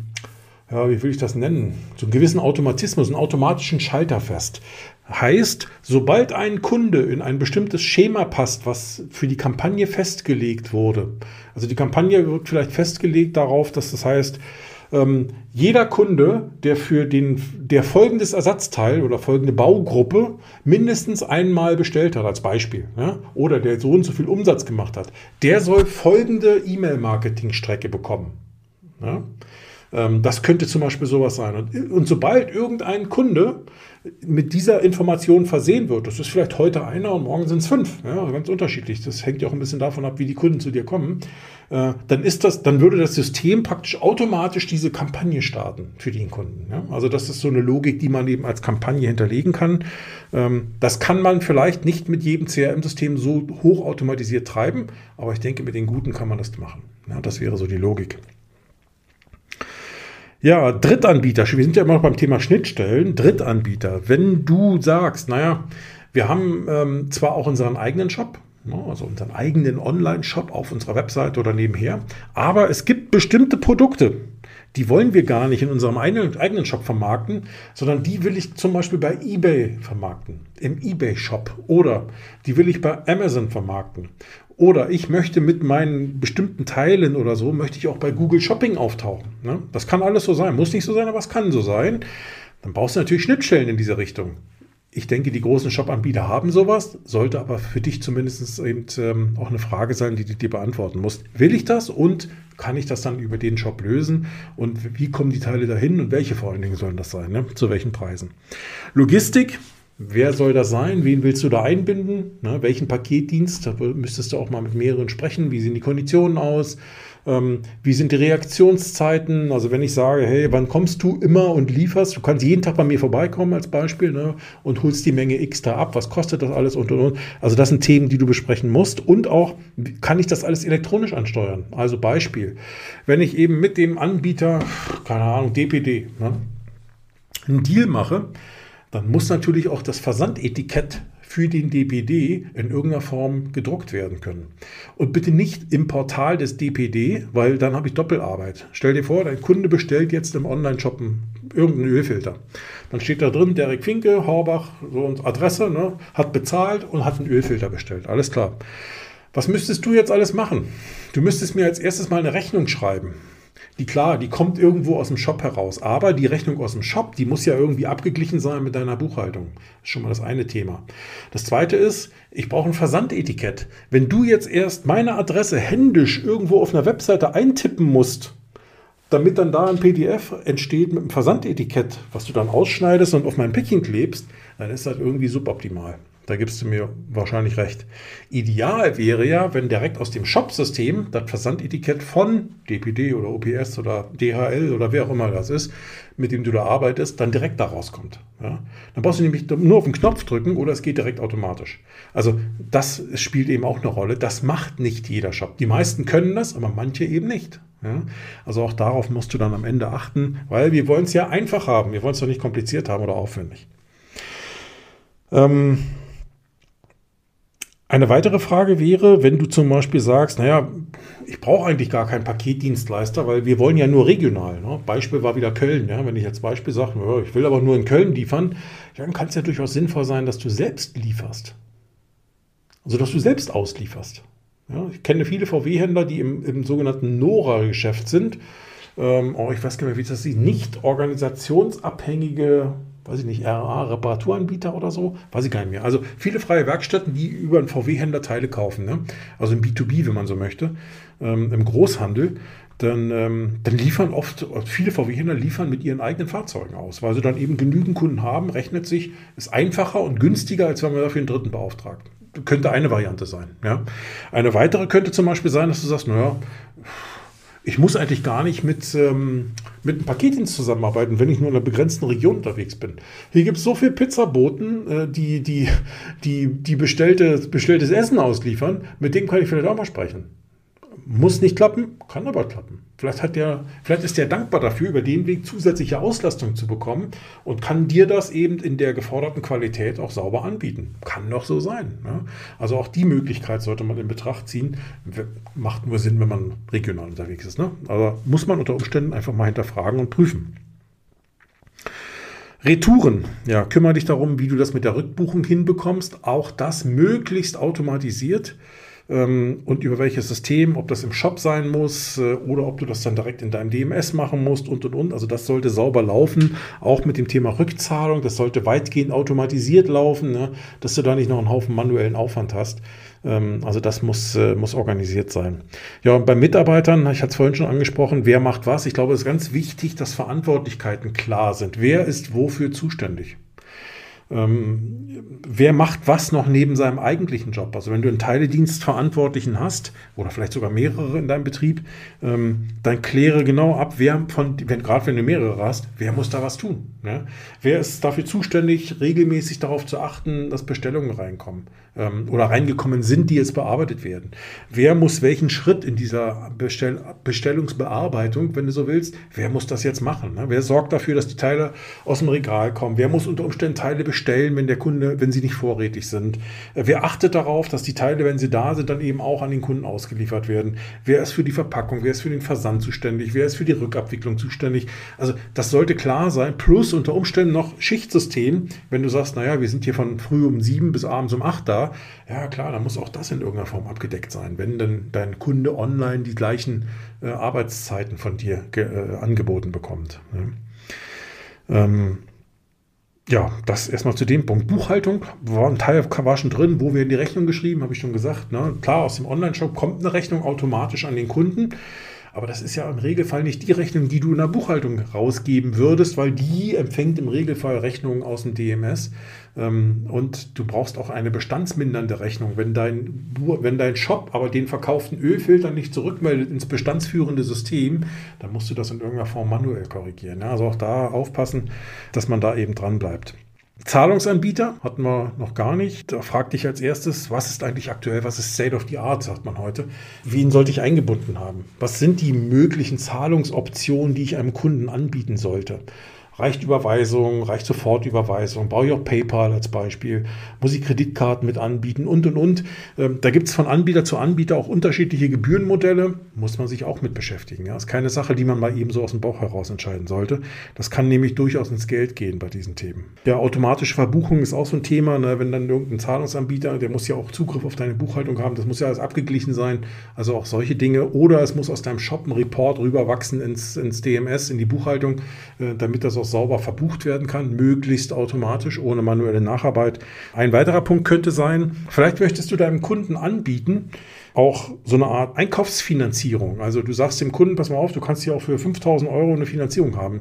ja, wie will ich das nennen? So einen gewissen Automatismus, einen automatischen Schalter fest. Heißt, sobald ein Kunde in ein bestimmtes Schema passt, was für die Kampagne festgelegt wurde, also die Kampagne wird vielleicht festgelegt darauf, dass das heißt, ähm, jeder Kunde, der für den, der folgendes Ersatzteil oder folgende Baugruppe mindestens einmal bestellt hat, als Beispiel, ja, oder der so und so viel Umsatz gemacht hat, der soll folgende E-Mail-Marketing-Strecke bekommen. Ja. Ähm, das könnte zum Beispiel sowas sein. Und, und sobald irgendein Kunde mit dieser Information versehen wird, das ist vielleicht heute einer und morgen sind es fünf, ja, ganz unterschiedlich. Das hängt ja auch ein bisschen davon ab, wie die Kunden zu dir kommen. Äh, dann ist das, dann würde das System praktisch automatisch diese Kampagne starten für den Kunden. Ja? Also das ist so eine Logik, die man eben als Kampagne hinterlegen kann. Ähm, das kann man vielleicht nicht mit jedem CRM-System so hochautomatisiert treiben, aber ich denke, mit den guten kann man das machen. Ja, das wäre so die Logik. Ja, Drittanbieter. Wir sind ja immer noch beim Thema Schnittstellen. Drittanbieter. Wenn du sagst, naja, wir haben ähm, zwar auch unseren eigenen Shop, ne, also unseren eigenen Online-Shop auf unserer Webseite oder nebenher, aber es gibt bestimmte Produkte, die wollen wir gar nicht in unserem eigenen Shop vermarkten, sondern die will ich zum Beispiel bei eBay vermarkten, im eBay-Shop oder die will ich bei Amazon vermarkten oder ich möchte mit meinen bestimmten Teilen oder so, möchte ich auch bei Google Shopping auftauchen. Ne? Das kann alles so sein. Muss nicht so sein, aber es kann so sein. Dann brauchst du natürlich Schnittstellen in diese Richtung. Ich denke, die großen Shop-Anbieter haben sowas, sollte aber für dich zumindest eben ähm, auch eine Frage sein, die du dir beantworten musst. Will ich das und kann ich das dann über den Shop lösen? Und wie kommen die Teile dahin und welche vor allen Dingen sollen das sein? Ne? Zu welchen Preisen? Logistik, Wer soll das sein? Wen willst du da einbinden? Ne, welchen Paketdienst? Da müsstest du auch mal mit mehreren sprechen. Wie sehen die Konditionen aus? Ähm, wie sind die Reaktionszeiten? Also wenn ich sage, hey, wann kommst du immer und lieferst? Du kannst jeden Tag bei mir vorbeikommen als Beispiel ne, und holst die Menge X da ab. Was kostet das alles und und und? Also das sind Themen, die du besprechen musst. Und auch, kann ich das alles elektronisch ansteuern? Also Beispiel, wenn ich eben mit dem Anbieter, keine Ahnung, DPD, ne, einen Deal mache, dann muss natürlich auch das Versandetikett für den DPD in irgendeiner Form gedruckt werden können. Und bitte nicht im Portal des DPD, weil dann habe ich Doppelarbeit. Stell dir vor, dein Kunde bestellt jetzt im Online-Shop irgendeinen Ölfilter. Dann steht da drin, Derek Finke, Horbach, so und Adresse, ne, hat bezahlt und hat einen Ölfilter bestellt. Alles klar. Was müsstest du jetzt alles machen? Du müsstest mir als erstes mal eine Rechnung schreiben die klar, die kommt irgendwo aus dem Shop heraus. Aber die Rechnung aus dem Shop, die muss ja irgendwie abgeglichen sein mit deiner Buchhaltung. Das ist schon mal das eine Thema. Das zweite ist, ich brauche ein Versandetikett. Wenn du jetzt erst meine Adresse händisch irgendwo auf einer Webseite eintippen musst, damit dann da ein PDF entsteht mit einem Versandetikett, was du dann ausschneidest und auf mein Päckchen klebst, dann ist das irgendwie suboptimal. Da gibst du mir wahrscheinlich recht. Ideal wäre ja, wenn direkt aus dem Shop-System das Versandetikett von DPD oder OPS oder DHL oder wer auch immer das ist, mit dem du da arbeitest, dann direkt da rauskommt. Ja? Dann brauchst du nämlich nur auf den Knopf drücken oder es geht direkt automatisch. Also das spielt eben auch eine Rolle. Das macht nicht jeder Shop. Die meisten können das, aber manche eben nicht. Ja? Also auch darauf musst du dann am Ende achten, weil wir wollen es ja einfach haben. Wir wollen es doch nicht kompliziert haben oder aufwendig. Ähm, eine weitere Frage wäre, wenn du zum Beispiel sagst, naja, ich brauche eigentlich gar keinen Paketdienstleister, weil wir wollen ja nur regional. Ne? Beispiel war wieder Köln. Ja? Wenn ich jetzt Beispiel sage, ich will aber nur in Köln liefern, dann kann es ja durchaus sinnvoll sein, dass du selbst lieferst. Also, dass du selbst auslieferst. Ja? Ich kenne viele VW-Händler, die im, im sogenannten NORA-Geschäft sind. Ähm, oh, ich weiß gar nicht wie das ist, nicht organisationsabhängige weiß ich nicht, RA, Reparaturanbieter oder so, weiß ich gar nicht mehr. Also viele freie Werkstätten, die über einen VW-Händler Teile kaufen, ne? also im B2B, wenn man so möchte, ähm, im Großhandel, dann, ähm, dann liefern oft, viele VW-Händler liefern mit ihren eigenen Fahrzeugen aus, weil sie dann eben genügend Kunden haben, rechnet sich, ist einfacher und günstiger, als wenn man dafür einen Dritten beauftragt. Könnte eine Variante sein. Ja? Eine weitere könnte zum Beispiel sein, dass du sagst, naja, ich muss eigentlich gar nicht mit, ähm, mit einem Paketdienst zusammenarbeiten, wenn ich nur in einer begrenzten Region unterwegs bin. Hier gibt es so viele Pizzaboten, äh, die, die, die, die bestellte, bestelltes Essen ausliefern, mit denen kann ich vielleicht auch mal sprechen. Muss nicht klappen, kann aber klappen. Vielleicht, hat der, vielleicht ist der dankbar dafür, über den Weg zusätzliche Auslastung zu bekommen und kann dir das eben in der geforderten Qualität auch sauber anbieten. Kann doch so sein. Ne? Also auch die Möglichkeit sollte man in Betracht ziehen. Macht nur Sinn, wenn man regional unterwegs ist. Ne? Aber muss man unter Umständen einfach mal hinterfragen und prüfen. Retouren. Ja, kümmere dich darum, wie du das mit der Rückbuchung hinbekommst. Auch das möglichst automatisiert. Ähm, und über welches System, ob das im Shop sein muss äh, oder ob du das dann direkt in deinem DMS machen musst und und und. Also das sollte sauber laufen, auch mit dem Thema Rückzahlung. Das sollte weitgehend automatisiert laufen, ne? dass du da nicht noch einen Haufen manuellen Aufwand hast. Ähm, also das muss, äh, muss organisiert sein. Ja, und bei Mitarbeitern, ich hatte es vorhin schon angesprochen, wer macht was? Ich glaube, es ist ganz wichtig, dass Verantwortlichkeiten klar sind. Wer ist wofür zuständig? Ähm, wer macht was noch neben seinem eigentlichen Job? Also wenn du einen Teiledienstverantwortlichen hast oder vielleicht sogar mehrere in deinem Betrieb, ähm, dann kläre genau ab, wer von, wenn, gerade wenn du mehrere hast, wer muss da was tun? Ne? Wer ist dafür zuständig, regelmäßig darauf zu achten, dass Bestellungen reinkommen ähm, oder reingekommen sind, die jetzt bearbeitet werden? Wer muss welchen Schritt in dieser Bestell Bestellungsbearbeitung, wenn du so willst, wer muss das jetzt machen? Ne? Wer sorgt dafür, dass die Teile aus dem Regal kommen? Wer muss unter Umständen Teile bestellen? Bestellen, wenn der Kunde, wenn sie nicht vorrätig sind? Äh, wer achtet darauf, dass die Teile, wenn sie da sind, dann eben auch an den Kunden ausgeliefert werden? Wer ist für die Verpackung? Wer ist für den Versand zuständig? Wer ist für die Rückabwicklung zuständig? Also das sollte klar sein. Plus unter Umständen noch Schichtsystem. Wenn du sagst, naja, wir sind hier von früh um sieben bis abends um acht da. Ja klar, dann muss auch das in irgendeiner Form abgedeckt sein. Wenn denn dein Kunde online die gleichen äh, Arbeitszeiten von dir äh, angeboten bekommt. Ne? Ähm, ja, das erstmal zu dem Punkt. Buchhaltung war ein Teil war schon drin, wo wir in die Rechnung geschrieben, habe ich schon gesagt. Ne? Klar, aus dem Online-Shop kommt eine Rechnung automatisch an den Kunden. Aber das ist ja im Regelfall nicht die Rechnung, die du in der Buchhaltung rausgeben würdest, weil die empfängt im Regelfall Rechnungen aus dem DMS. Ähm, und du brauchst auch eine bestandsmindernde Rechnung. Wenn dein, wenn dein Shop aber den verkauften Ölfilter nicht zurückmeldet ins bestandsführende System, dann musst du das in irgendeiner Form manuell korrigieren. Also auch da aufpassen, dass man da eben dran bleibt. Zahlungsanbieter hatten wir noch gar nicht. Da fragte ich als erstes, was ist eigentlich aktuell, was ist State of the Art, sagt man heute. Wen sollte ich eingebunden haben? Was sind die möglichen Zahlungsoptionen, die ich einem Kunden anbieten sollte? Reicht Überweisung, reicht Sofortüberweisung, brauche ich auch PayPal als Beispiel, muss ich Kreditkarten mit anbieten und und und. Ähm, da gibt es von Anbieter zu Anbieter auch unterschiedliche Gebührenmodelle, muss man sich auch mit beschäftigen. Ja. Ist keine Sache, die man mal eben so aus dem Bauch heraus entscheiden sollte. Das kann nämlich durchaus ins Geld gehen bei diesen Themen. Ja, automatische Verbuchung ist auch so ein Thema, ne? wenn dann irgendein Zahlungsanbieter, der muss ja auch Zugriff auf deine Buchhaltung haben, das muss ja alles abgeglichen sein, also auch solche Dinge. Oder es muss aus deinem Shop ein Report rüberwachsen ins, ins DMS, in die Buchhaltung, äh, damit das auch sauber verbucht werden kann, möglichst automatisch, ohne manuelle Nacharbeit. Ein weiterer Punkt könnte sein, vielleicht möchtest du deinem Kunden anbieten, auch so eine Art Einkaufsfinanzierung. Also du sagst dem Kunden, pass mal auf, du kannst hier auch für 5000 Euro eine Finanzierung haben.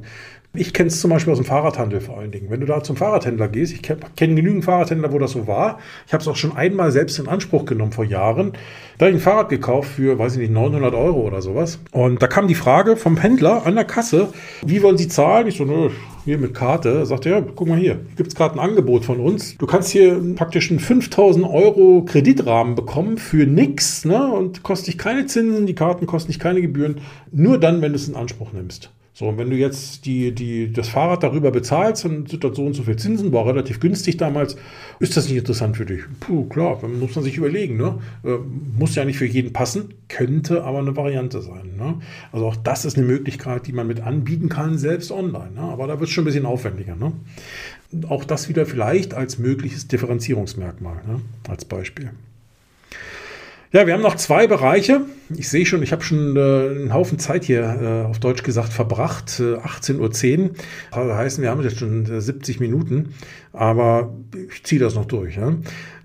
Ich kenne es zum Beispiel aus dem Fahrradhandel vor allen Dingen. Wenn du da zum Fahrradhändler gehst, ich kenne genügend Fahrradhändler, wo das so war. Ich habe es auch schon einmal selbst in Anspruch genommen vor Jahren. Da habe ich ein Fahrrad gekauft für, weiß ich nicht, 900 Euro oder sowas. Und da kam die Frage vom Händler an der Kasse, wie wollen Sie zahlen? Ich so, nö, hier mit Karte. Er, ja, guck mal hier, hier gibt es gerade ein Angebot von uns. Du kannst hier praktisch einen 5000 Euro Kreditrahmen bekommen für nichts ne? und kostet dich keine Zinsen, die Karten kosten dich keine Gebühren. Nur dann, wenn du es in Anspruch nimmst. So, und wenn du jetzt die, die, das Fahrrad darüber bezahlst, dann sind das so und so viel Zinsen, war relativ günstig damals, ist das nicht interessant für dich? Puh, klar, dann muss man sich überlegen. Ne? Äh, muss ja nicht für jeden passen, könnte aber eine Variante sein. Ne? Also auch das ist eine Möglichkeit, die man mit anbieten kann, selbst online. Ne? Aber da wird es schon ein bisschen aufwendiger. Ne? Auch das wieder vielleicht als mögliches Differenzierungsmerkmal, ne? als Beispiel. Ja, wir haben noch zwei Bereiche. Ich sehe schon, ich habe schon äh, einen Haufen Zeit hier äh, auf Deutsch gesagt verbracht. Äh, 18.10 Uhr. Das heißt, wir haben jetzt schon 70 äh, Minuten, aber ich ziehe das noch durch. Ja?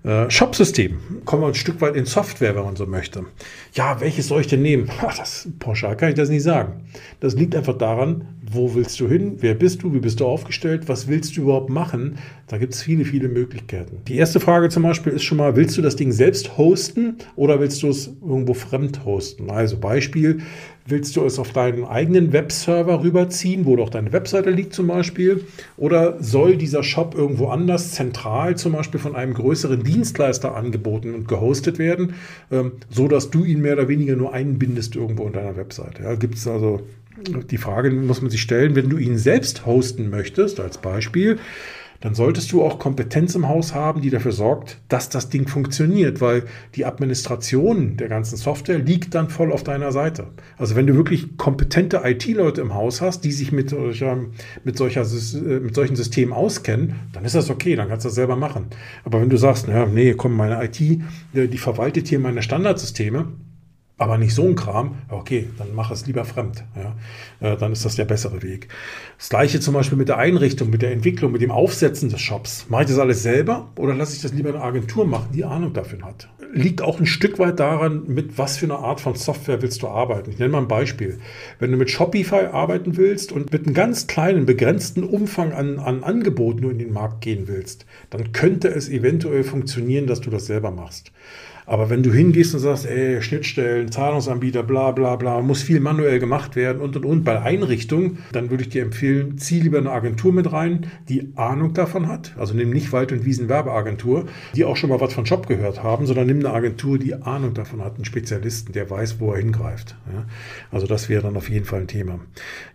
Äh, Shop-System. Kommen wir ein Stück weit in Software, wenn man so möchte. Ja, welches soll ich denn nehmen? Ach, das pauschal kann ich das nicht sagen. Das liegt einfach daran, wo willst du hin? Wer bist du? Wie bist du aufgestellt? Was willst du überhaupt machen? Da gibt es viele, viele Möglichkeiten. Die erste Frage zum Beispiel ist schon mal, willst du das Ding selbst hosten oder willst du es irgendwo fremd hosten? Also Beispiel, Willst du es auf deinen eigenen Webserver rüberziehen, wo doch deine Webseite liegt zum Beispiel? Oder soll dieser Shop irgendwo anders zentral zum Beispiel von einem größeren Dienstleister angeboten und gehostet werden, ähm, so dass du ihn mehr oder weniger nur einbindest irgendwo in deiner Webseite? Ja, Gibt es also die Frage, muss man sich stellen, wenn du ihn selbst hosten möchtest, als Beispiel, dann solltest du auch Kompetenz im Haus haben, die dafür sorgt, dass das Ding funktioniert, weil die Administration der ganzen Software liegt dann voll auf deiner Seite. Also wenn du wirklich kompetente IT-Leute im Haus hast, die sich mit, solcher, mit, solcher, äh, mit solchen Systemen auskennen, dann ist das okay, dann kannst du das selber machen. Aber wenn du sagst, naja, nee, komm, meine IT, äh, die verwaltet hier meine Standardsysteme, aber nicht so ein Kram, okay, dann mach es lieber fremd. Ja, äh, dann ist das der bessere Weg. Das gleiche zum Beispiel mit der Einrichtung, mit der Entwicklung, mit dem Aufsetzen des Shops. Mache ich das alles selber oder lasse ich das lieber in einer Agentur machen, die Ahnung dafür hat? Liegt auch ein Stück weit daran, mit was für einer Art von Software willst du arbeiten. Ich nenne mal ein Beispiel. Wenn du mit Shopify arbeiten willst und mit einem ganz kleinen, begrenzten Umfang an, an Angeboten nur in den Markt gehen willst, dann könnte es eventuell funktionieren, dass du das selber machst. Aber wenn du hingehst und sagst, ey, Schnittstellen, Zahlungsanbieter, bla bla bla, muss viel manuell gemacht werden und und und bei Einrichtung, dann würde ich dir empfehlen, zieh lieber eine Agentur mit rein, die Ahnung davon hat. Also nimm nicht Wald- und Wiesen Werbeagentur, die auch schon mal was von Shop gehört haben, sondern nimm eine Agentur, die Ahnung davon hat, einen Spezialisten, der weiß, wo er hingreift. Ja? Also das wäre dann auf jeden Fall ein Thema.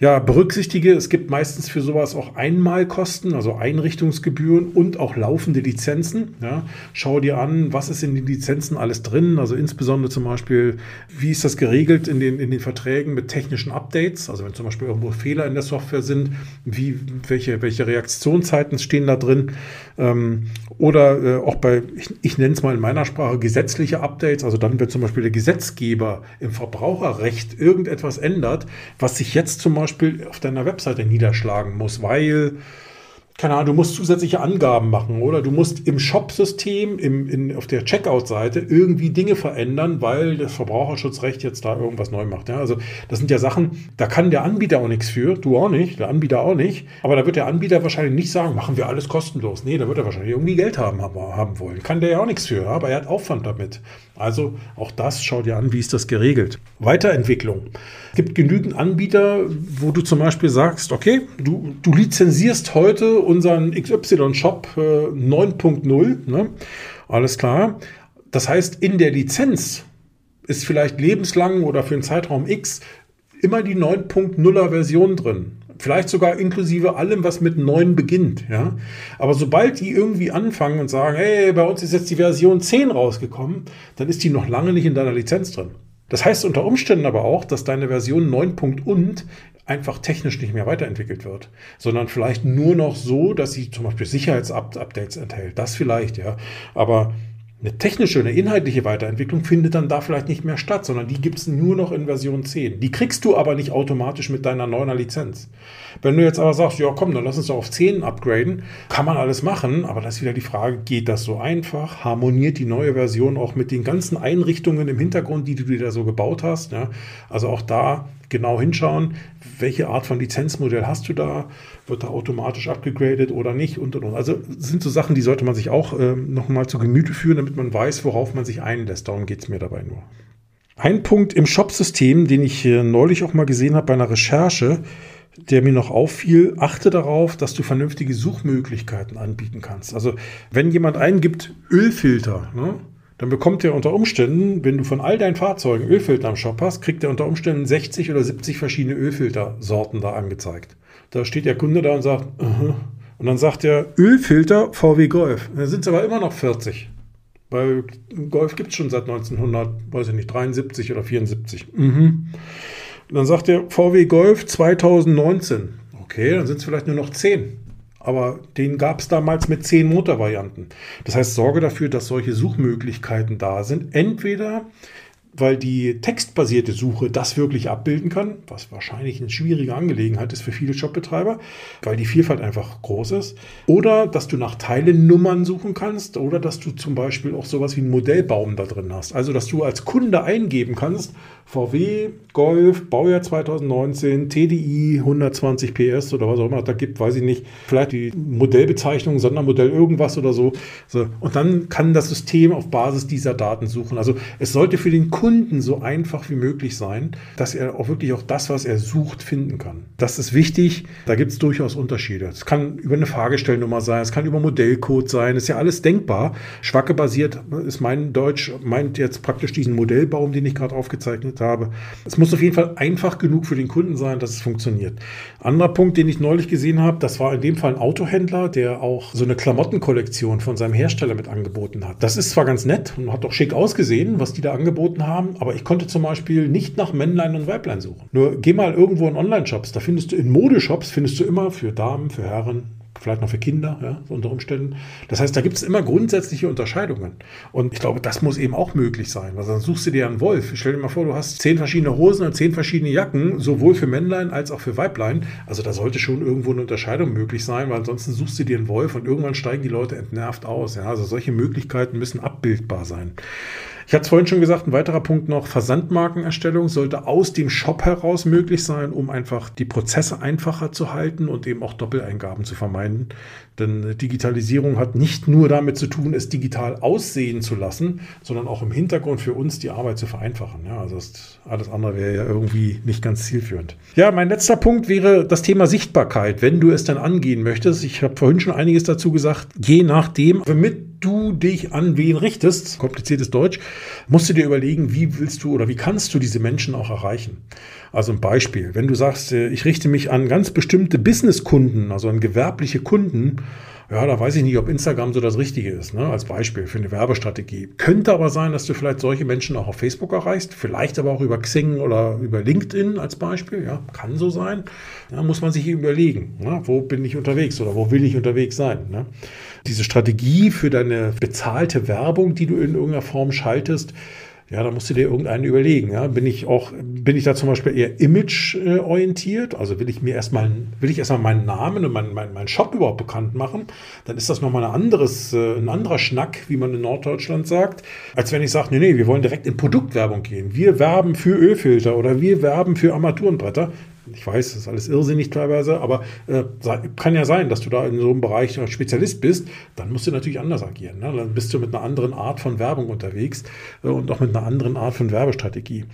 Ja, berücksichtige, es gibt meistens für sowas auch Einmalkosten, also Einrichtungsgebühren und auch laufende Lizenzen. Ja? Schau dir an, was ist in den Lizenzen alles drin. Also insbesondere zum Beispiel, wie ist das geregelt in den, in den Verträgen mit technischen Updates? Also wenn zum Beispiel irgendwo Fehler in der Software sind, wie, welche, welche Reaktionszeiten stehen da drin? Ähm, oder äh, auch bei, ich, ich nenne es mal in meiner Sprache, gesetzliche Updates. Also dann, wenn zum Beispiel der Gesetzgeber im Verbraucherrecht irgendetwas ändert, was sich jetzt zum Beispiel auf deiner Webseite niederschlagen muss, weil keine Ahnung, du musst zusätzliche Angaben machen oder du musst im Shop-System, auf der Checkout-Seite irgendwie Dinge verändern, weil das Verbraucherschutzrecht jetzt da irgendwas neu macht. Ja, also das sind ja Sachen, da kann der Anbieter auch nichts für, du auch nicht, der Anbieter auch nicht. Aber da wird der Anbieter wahrscheinlich nicht sagen, machen wir alles kostenlos. Nee, da wird er wahrscheinlich irgendwie Geld haben, haben wollen. Kann der ja auch nichts für, aber er hat Aufwand damit. Also auch das, schau dir an, wie ist das geregelt. Weiterentwicklung. Es gibt genügend Anbieter, wo du zum Beispiel sagst, okay, du, du lizenzierst heute unseren XY-Shop äh, 9.0. Ne? Alles klar. Das heißt, in der Lizenz ist vielleicht lebenslang oder für einen Zeitraum X immer die 9.0er Version drin. Vielleicht sogar inklusive allem, was mit 9 beginnt. Ja? Aber sobald die irgendwie anfangen und sagen, hey, bei uns ist jetzt die Version 10 rausgekommen, dann ist die noch lange nicht in deiner Lizenz drin. Das heißt unter Umständen aber auch, dass deine Version 9. und einfach technisch nicht mehr weiterentwickelt wird, sondern vielleicht nur noch so, dass sie zum Beispiel Sicherheitsupdates enthält. Das vielleicht, ja. Aber eine technische, eine inhaltliche Weiterentwicklung findet dann da vielleicht nicht mehr statt, sondern die gibt es nur noch in Version 10. Die kriegst du aber nicht automatisch mit deiner neuner Lizenz. Wenn du jetzt aber sagst, ja komm, dann lass uns doch auf 10 upgraden, kann man alles machen, aber das ist wieder die Frage, geht das so einfach? Harmoniert die neue Version auch mit den ganzen Einrichtungen im Hintergrund, die du dir da so gebaut hast? Ja? Also auch da genau hinschauen, welche Art von Lizenzmodell hast du da, wird da automatisch abgegradet oder nicht und und und. Also sind so Sachen, die sollte man sich auch äh, nochmal zu Gemüte führen, damit man weiß, worauf man sich einlässt. Darum geht es mir dabei nur. Ein Punkt im Shop-System, den ich äh, neulich auch mal gesehen habe bei einer Recherche, der mir noch auffiel, achte darauf, dass du vernünftige Suchmöglichkeiten anbieten kannst. Also wenn jemand eingibt Ölfilter, ne, dann bekommt er unter Umständen, wenn du von all deinen Fahrzeugen Ölfilter am Shop hast, kriegt er unter Umständen 60 oder 70 verschiedene Ölfiltersorten da angezeigt. Da steht der Kunde da und sagt, uh -huh. und dann sagt er Ölfilter VW Golf. Dann sind es aber immer noch 40. Weil Golf gibt es schon seit 1900, weiß ich nicht, 73 oder 74. Mhm. Dann sagt er VW Golf 2019. Okay, dann sind es vielleicht nur noch 10 aber den gab es damals mit zehn Motorvarianten. Das heißt, sorge dafür, dass solche Suchmöglichkeiten da sind. Entweder weil die textbasierte Suche das wirklich abbilden kann, was wahrscheinlich eine schwierige Angelegenheit ist für viele Shopbetreiber, weil die Vielfalt einfach groß ist. Oder dass du nach Teilennummern suchen kannst oder dass du zum Beispiel auch sowas wie einen Modellbaum da drin hast. Also dass du als Kunde eingeben kannst, VW, Golf, Baujahr 2019, TDI, 120 PS oder was auch immer da gibt, weiß ich nicht. Vielleicht die Modellbezeichnung, Sondermodell irgendwas oder so. so. Und dann kann das System auf Basis dieser Daten suchen. Also es sollte für den Kunden so einfach wie möglich sein, dass er auch wirklich auch das, was er sucht, finden kann. Das ist wichtig. Da gibt es durchaus Unterschiede. Es kann über eine Fahrgestellnummer sein, es kann über Modellcode sein, ist ja alles denkbar. Schwacke basiert ist mein Deutsch, meint jetzt praktisch diesen Modellbaum, den ich gerade aufgezeichnet Produkt habe. Es muss auf jeden Fall einfach genug für den Kunden sein, dass es funktioniert. Anderer Punkt, den ich neulich gesehen habe, das war in dem Fall ein Autohändler, der auch so eine Klamottenkollektion von seinem Hersteller mit angeboten hat. Das ist zwar ganz nett und hat auch schick ausgesehen, was die da angeboten haben, aber ich konnte zum Beispiel nicht nach Männlein und Weiblein suchen. Nur geh mal irgendwo in Online-Shops, da findest du in Modeshops, findest du immer für Damen, für Herren, vielleicht noch für Kinder, ja, unter Umständen. Das heißt, da gibt es immer grundsätzliche Unterscheidungen. Und ich glaube, das muss eben auch möglich sein, weil sonst suchst du dir einen Wolf. Stell dir mal vor, du hast zehn verschiedene Hosen und zehn verschiedene Jacken, sowohl für Männlein als auch für Weiblein. Also da sollte schon irgendwo eine Unterscheidung möglich sein, weil ansonsten suchst du dir einen Wolf und irgendwann steigen die Leute entnervt aus. Ja. Also solche Möglichkeiten müssen abbildbar sein. Ich hatte es vorhin schon gesagt, ein weiterer Punkt noch, Versandmarkenerstellung sollte aus dem Shop heraus möglich sein, um einfach die Prozesse einfacher zu halten und eben auch Doppeleingaben zu vermeiden. Denn Digitalisierung hat nicht nur damit zu tun, es digital aussehen zu lassen, sondern auch im Hintergrund für uns die Arbeit zu vereinfachen. Ja, also alles andere wäre ja irgendwie nicht ganz zielführend. Ja, mein letzter Punkt wäre das Thema Sichtbarkeit, wenn du es dann angehen möchtest. Ich habe vorhin schon einiges dazu gesagt, je nachdem, womit du dich an wen richtest, kompliziertes Deutsch, musst du dir überlegen, wie willst du oder wie kannst du diese Menschen auch erreichen. Also ein Beispiel, wenn du sagst, äh, ich richte mich an ganz bestimmte Businesskunden, also an gewerbliche Kunden, ja, da weiß ich nicht, ob Instagram so das Richtige ist, ne? als Beispiel für eine Werbestrategie. Könnte aber sein, dass du vielleicht solche Menschen auch auf Facebook erreichst, vielleicht aber auch über Xing oder über LinkedIn als Beispiel. Ja, kann so sein. Da muss man sich überlegen, ne? wo bin ich unterwegs oder wo will ich unterwegs sein. Ne? Diese Strategie für deine bezahlte Werbung, die du in irgendeiner Form schaltest, ja, da musst du dir irgendeinen überlegen. Ja. Bin ich auch, bin ich da zum Beispiel eher image-orientiert? Also will ich mir erstmal, will ich erstmal meinen Namen und meinen, meinen, meinen Shop überhaupt bekannt machen? Dann ist das nochmal ein anderes, äh, ein anderer Schnack, wie man in Norddeutschland sagt, als wenn ich sage, nee, nee, wir wollen direkt in Produktwerbung gehen. Wir werben für Ölfilter oder wir werben für Armaturenbretter. Ich weiß, das ist alles irrsinnig teilweise, aber äh, kann ja sein, dass du da in so einem Bereich Spezialist bist. Dann musst du natürlich anders agieren. Ne? Dann bist du mit einer anderen Art von Werbung unterwegs äh, und auch mit einer anderen Art von Werbestrategie.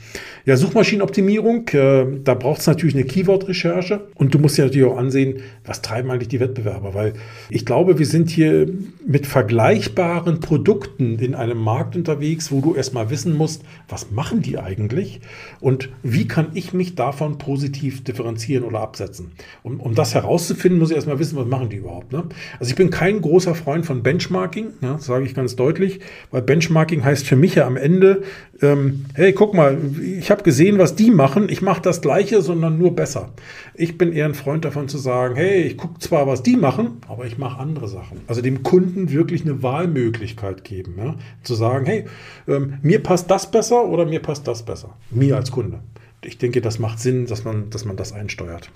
Ja, Suchmaschinenoptimierung, äh, da braucht es natürlich eine Keyword-Recherche und du musst dir natürlich auch ansehen, was treiben eigentlich die Wettbewerber, weil ich glaube, wir sind hier mit vergleichbaren Produkten in einem Markt unterwegs, wo du erstmal wissen musst, was machen die eigentlich und wie kann ich mich davon positiv differenzieren oder absetzen. Um, um das herauszufinden, muss ich erstmal wissen, was machen die überhaupt. Ne? Also ich bin kein großer Freund von Benchmarking, ja, das sage ich ganz deutlich, weil Benchmarking heißt für mich ja am Ende, ähm, hey, guck mal, ich habe gesehen, was die machen, ich mache das gleiche, sondern nur besser. Ich bin eher ein Freund davon zu sagen, hey, ich gucke zwar, was die machen, aber ich mache andere Sachen. Also dem Kunden wirklich eine Wahlmöglichkeit geben. Ja? Zu sagen, hey, ähm, mir passt das besser oder mir passt das besser. Mir als Kunde ich denke, das macht Sinn, dass man, dass man das einsteuert.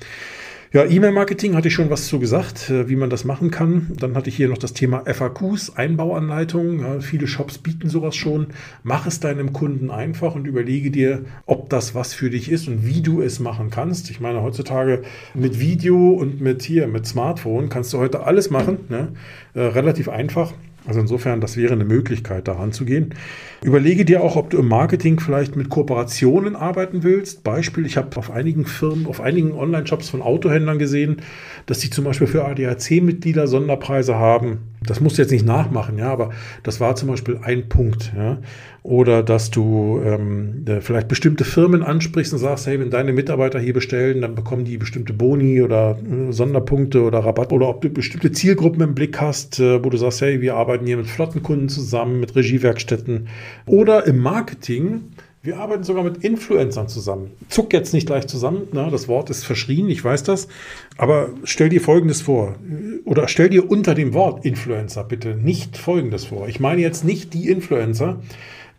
Ja, E-Mail-Marketing hatte ich schon was zu gesagt, äh, wie man das machen kann. Dann hatte ich hier noch das Thema FAQs, Einbauanleitungen. Ja, viele Shops bieten sowas schon. Mach es deinem Kunden einfach und überlege dir, ob das was für dich ist und wie du es machen kannst. Ich meine, heutzutage mit Video und mit hier, mit Smartphone kannst du heute alles machen. Ne? Äh, relativ einfach. Also insofern, das wäre eine Möglichkeit, daran zu gehen. Überlege dir auch, ob du im Marketing vielleicht mit Kooperationen arbeiten willst. Beispiel, ich habe auf einigen Firmen, auf einigen Online-Shops von Autohändlern gesehen, dass sie zum Beispiel für ADAC-Mitglieder Sonderpreise haben. Das musst du jetzt nicht nachmachen, ja, aber das war zum Beispiel ein Punkt, ja. Oder dass du ähm, vielleicht bestimmte Firmen ansprichst und sagst, hey, wenn deine Mitarbeiter hier bestellen, dann bekommen die bestimmte Boni oder äh, Sonderpunkte oder Rabatt. Oder ob du bestimmte Zielgruppen im Blick hast, äh, wo du sagst, hey, wir arbeiten hier mit Flottenkunden zusammen, mit Regiewerkstätten. Oder im Marketing, wir arbeiten sogar mit Influencern zusammen. Zuck jetzt nicht gleich zusammen, ne? das Wort ist verschrien, ich weiß das. Aber stell dir Folgendes vor. Oder stell dir unter dem Wort Influencer bitte nicht Folgendes vor. Ich meine jetzt nicht die Influencer,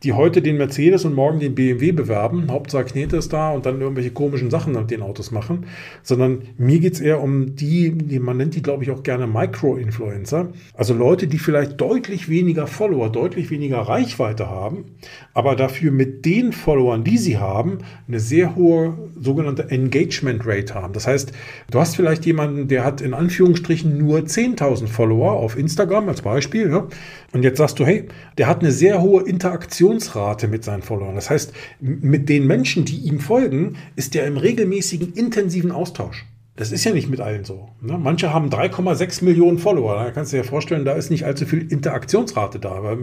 die heute den Mercedes und morgen den BMW bewerben. Hauptsache Knete ist da und dann irgendwelche komischen Sachen mit den Autos machen. Sondern mir geht es eher um die, die, man nennt die, glaube ich, auch gerne Micro-Influencer. Also Leute, die vielleicht deutlich weniger Follower, deutlich weniger Reichweite haben, aber dafür mit den Followern, die sie haben, eine sehr hohe sogenannte Engagement Rate haben. Das heißt, du hast vielleicht jemanden, der hat in Anführungsstrichen nur 10.000 Follower auf Instagram als Beispiel. Ja? Und jetzt sagst du, hey, der hat eine sehr hohe Interaktionsrate mit seinen Followern. Das heißt, mit den Menschen, die ihm folgen, ist er im regelmäßigen, intensiven Austausch. Das ist ja nicht mit allen so. Ne? Manche haben 3,6 Millionen Follower. Da kannst du dir vorstellen, da ist nicht allzu viel Interaktionsrate da.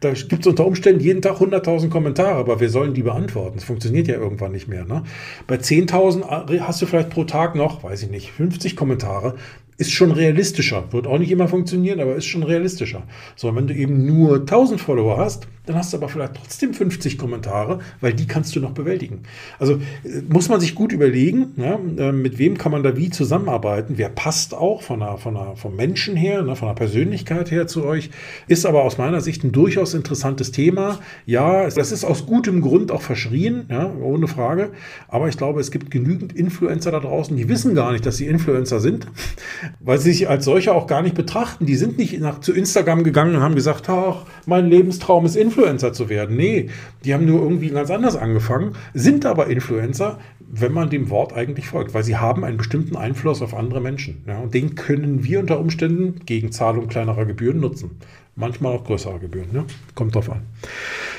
Da gibt es unter Umständen jeden Tag 100.000 Kommentare, aber wir sollen die beantworten. Das funktioniert ja irgendwann nicht mehr. Ne? Bei 10.000 hast du vielleicht pro Tag noch, weiß ich nicht, 50 Kommentare ist schon realistischer. Wird auch nicht immer funktionieren, aber ist schon realistischer. So, wenn du eben nur 1000 Follower hast, dann hast du aber vielleicht trotzdem 50 Kommentare, weil die kannst du noch bewältigen. Also äh, muss man sich gut überlegen, ja, äh, mit wem kann man da wie zusammenarbeiten, wer passt auch von der, von der, vom Menschen her, ne, von der Persönlichkeit her zu euch, ist aber aus meiner Sicht ein durchaus interessantes Thema. Ja, das ist aus gutem Grund auch verschrien, ja, ohne Frage, aber ich glaube, es gibt genügend Influencer da draußen, die wissen gar nicht, dass sie Influencer sind, weil sie sich als solche auch gar nicht betrachten. Die sind nicht nach, zu Instagram gegangen und haben gesagt, ach, mein Lebenstraum ist Influencer. Influencer zu werden. Nee, die haben nur irgendwie ganz anders angefangen, sind aber Influencer, wenn man dem Wort eigentlich folgt, weil sie haben einen bestimmten Einfluss auf andere Menschen. Ja, und den können wir unter Umständen gegen Zahlung kleinerer Gebühren nutzen manchmal auch größere Gebühren. Ne? Kommt drauf an.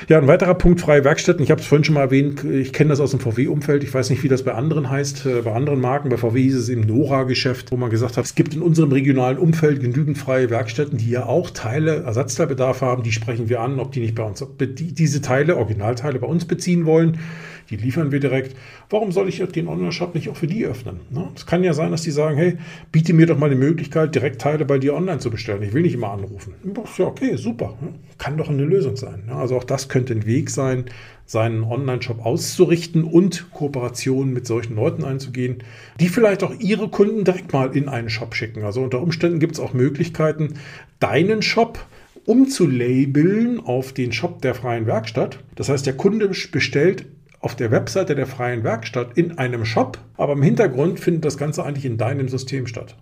Ja, ein weiterer Punkt, freie Werkstätten. Ich habe es vorhin schon mal erwähnt, ich kenne das aus dem VW-Umfeld. Ich weiß nicht, wie das bei anderen heißt, äh, bei anderen Marken. Bei VW hieß es im Nora-Geschäft, wo man gesagt hat, es gibt in unserem regionalen Umfeld genügend freie Werkstätten, die ja auch Teile, Ersatzteilbedarf haben. Die sprechen wir an, ob die nicht bei uns, diese Teile, Originalteile bei uns beziehen wollen. Die liefern wir direkt. Warum soll ich den Online-Shop nicht auch für die öffnen? Ne? Es kann ja sein, dass die sagen, hey, biete mir doch mal die Möglichkeit, direkt Teile bei dir online zu bestellen. Ich will nicht immer anrufen. Ja, okay, super. Kann doch eine Lösung sein. Also auch das könnte ein Weg sein, seinen Online-Shop auszurichten und Kooperationen mit solchen Leuten einzugehen, die vielleicht auch ihre Kunden direkt mal in einen Shop schicken. Also unter Umständen gibt es auch Möglichkeiten, deinen Shop umzulabeln auf den Shop der freien Werkstatt. Das heißt, der Kunde bestellt auf der Webseite der freien Werkstatt in einem Shop, aber im Hintergrund findet das Ganze eigentlich in deinem System statt.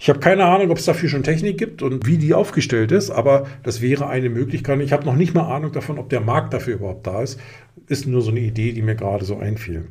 Ich habe keine Ahnung, ob es dafür schon Technik gibt und wie die aufgestellt ist, aber das wäre eine Möglichkeit. Ich habe noch nicht mal Ahnung davon, ob der Markt dafür überhaupt da ist. Ist nur so eine Idee, die mir gerade so einfiel.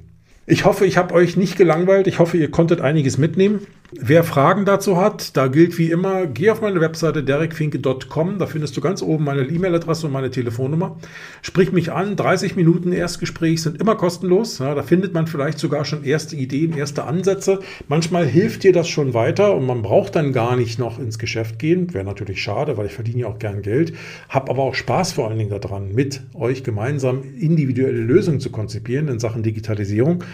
Ich hoffe, ich habe euch nicht gelangweilt. Ich hoffe, ihr konntet einiges mitnehmen. Wer Fragen dazu hat, da gilt wie immer, geh auf meine Webseite derekfinke.com, da findest du ganz oben meine E-Mail-Adresse und meine Telefonnummer. Sprich mich an, 30 Minuten Erstgespräch sind immer kostenlos. Ja, da findet man vielleicht sogar schon erste Ideen, erste Ansätze. Manchmal hilft dir das schon weiter und man braucht dann gar nicht noch ins Geschäft gehen. Wäre natürlich schade, weil ich verdiene ja auch gern Geld. Hab aber auch Spaß vor allen Dingen daran, mit euch gemeinsam individuelle Lösungen zu konzipieren in Sachen Digitalisierung.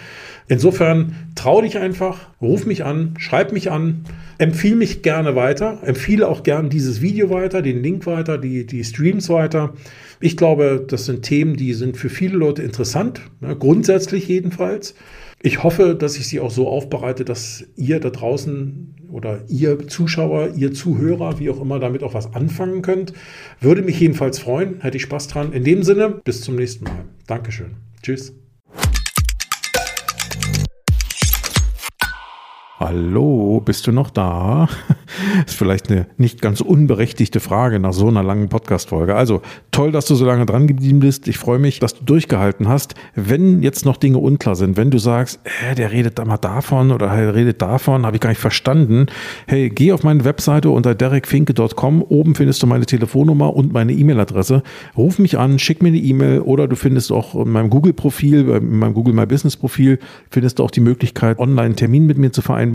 Insofern trau dich einfach, ruf mich an, schreib mich an, empfiehl mich gerne weiter, empfehle auch gerne dieses Video weiter, den Link weiter, die, die Streams weiter. Ich glaube, das sind Themen, die sind für viele Leute interessant, ne, grundsätzlich jedenfalls. Ich hoffe, dass ich sie auch so aufbereite, dass ihr da draußen oder ihr Zuschauer, ihr Zuhörer, wie auch immer, damit auch was anfangen könnt. Würde mich jedenfalls freuen, hätte ich Spaß dran. In dem Sinne, bis zum nächsten Mal. Dankeschön. Tschüss. Hallo, bist du noch da? ist vielleicht eine nicht ganz unberechtigte Frage nach so einer langen Podcast-Folge. Also toll, dass du so lange dran geblieben bist. Ich freue mich, dass du durchgehalten hast. Wenn jetzt noch Dinge unklar sind, wenn du sagst, äh, der redet da mal davon oder er redet davon, habe ich gar nicht verstanden. Hey, geh auf meine Webseite unter derekfinke.com. Oben findest du meine Telefonnummer und meine E-Mail-Adresse. Ruf mich an, schick mir eine E-Mail oder du findest auch in meinem Google-Profil, in meinem Google My Business-Profil, findest du auch die Möglichkeit, online einen Termin mit mir zu vereinbaren.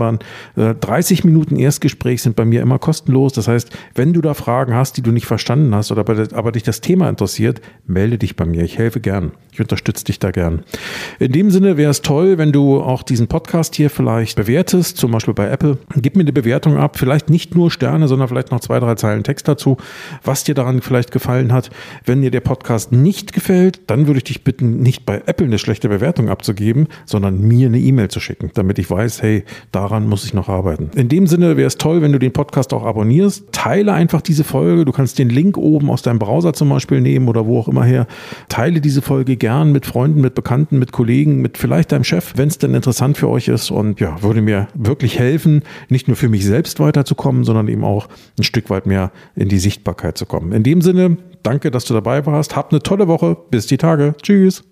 30 äh, Minuten Erstgespräch sind bei mir immer kostenlos. Das heißt, wenn du da Fragen hast, die du nicht verstanden hast oder aber dich das Thema interessiert, melde dich bei mir. Ich helfe gern. Ich unterstütze dich da gern. In dem Sinne wäre es toll, wenn du auch diesen Podcast hier vielleicht bewertest, zum Beispiel bei Apple. Gib mir eine Bewertung ab. Vielleicht nicht nur Sterne, sondern vielleicht noch zwei, drei Zeilen Text dazu, was dir daran vielleicht gefallen hat. Wenn dir der Podcast nicht gefällt, dann würde ich dich bitten, nicht bei Apple eine schlechte Bewertung abzugeben, sondern mir eine E-Mail zu schicken, damit ich weiß, hey, daran muss ich noch arbeiten. In dem Sinne wäre es toll, wenn du den Podcast auch abonnierst. Teile einfach diese Folge. Du kannst den Link oben aus deinem Browser zum Beispiel nehmen oder wo auch immer her. Teile diese Folge gern mit Freunden, mit Bekannten, mit Kollegen, mit vielleicht deinem Chef, wenn es denn interessant für euch ist. Und ja, würde mir wirklich helfen, nicht nur für mich selbst weiterzukommen, sondern eben auch ein Stück weit mehr in die Sichtbarkeit zu kommen. In dem Sinne, danke, dass du dabei warst. Hab eine tolle Woche. Bis die Tage. Tschüss.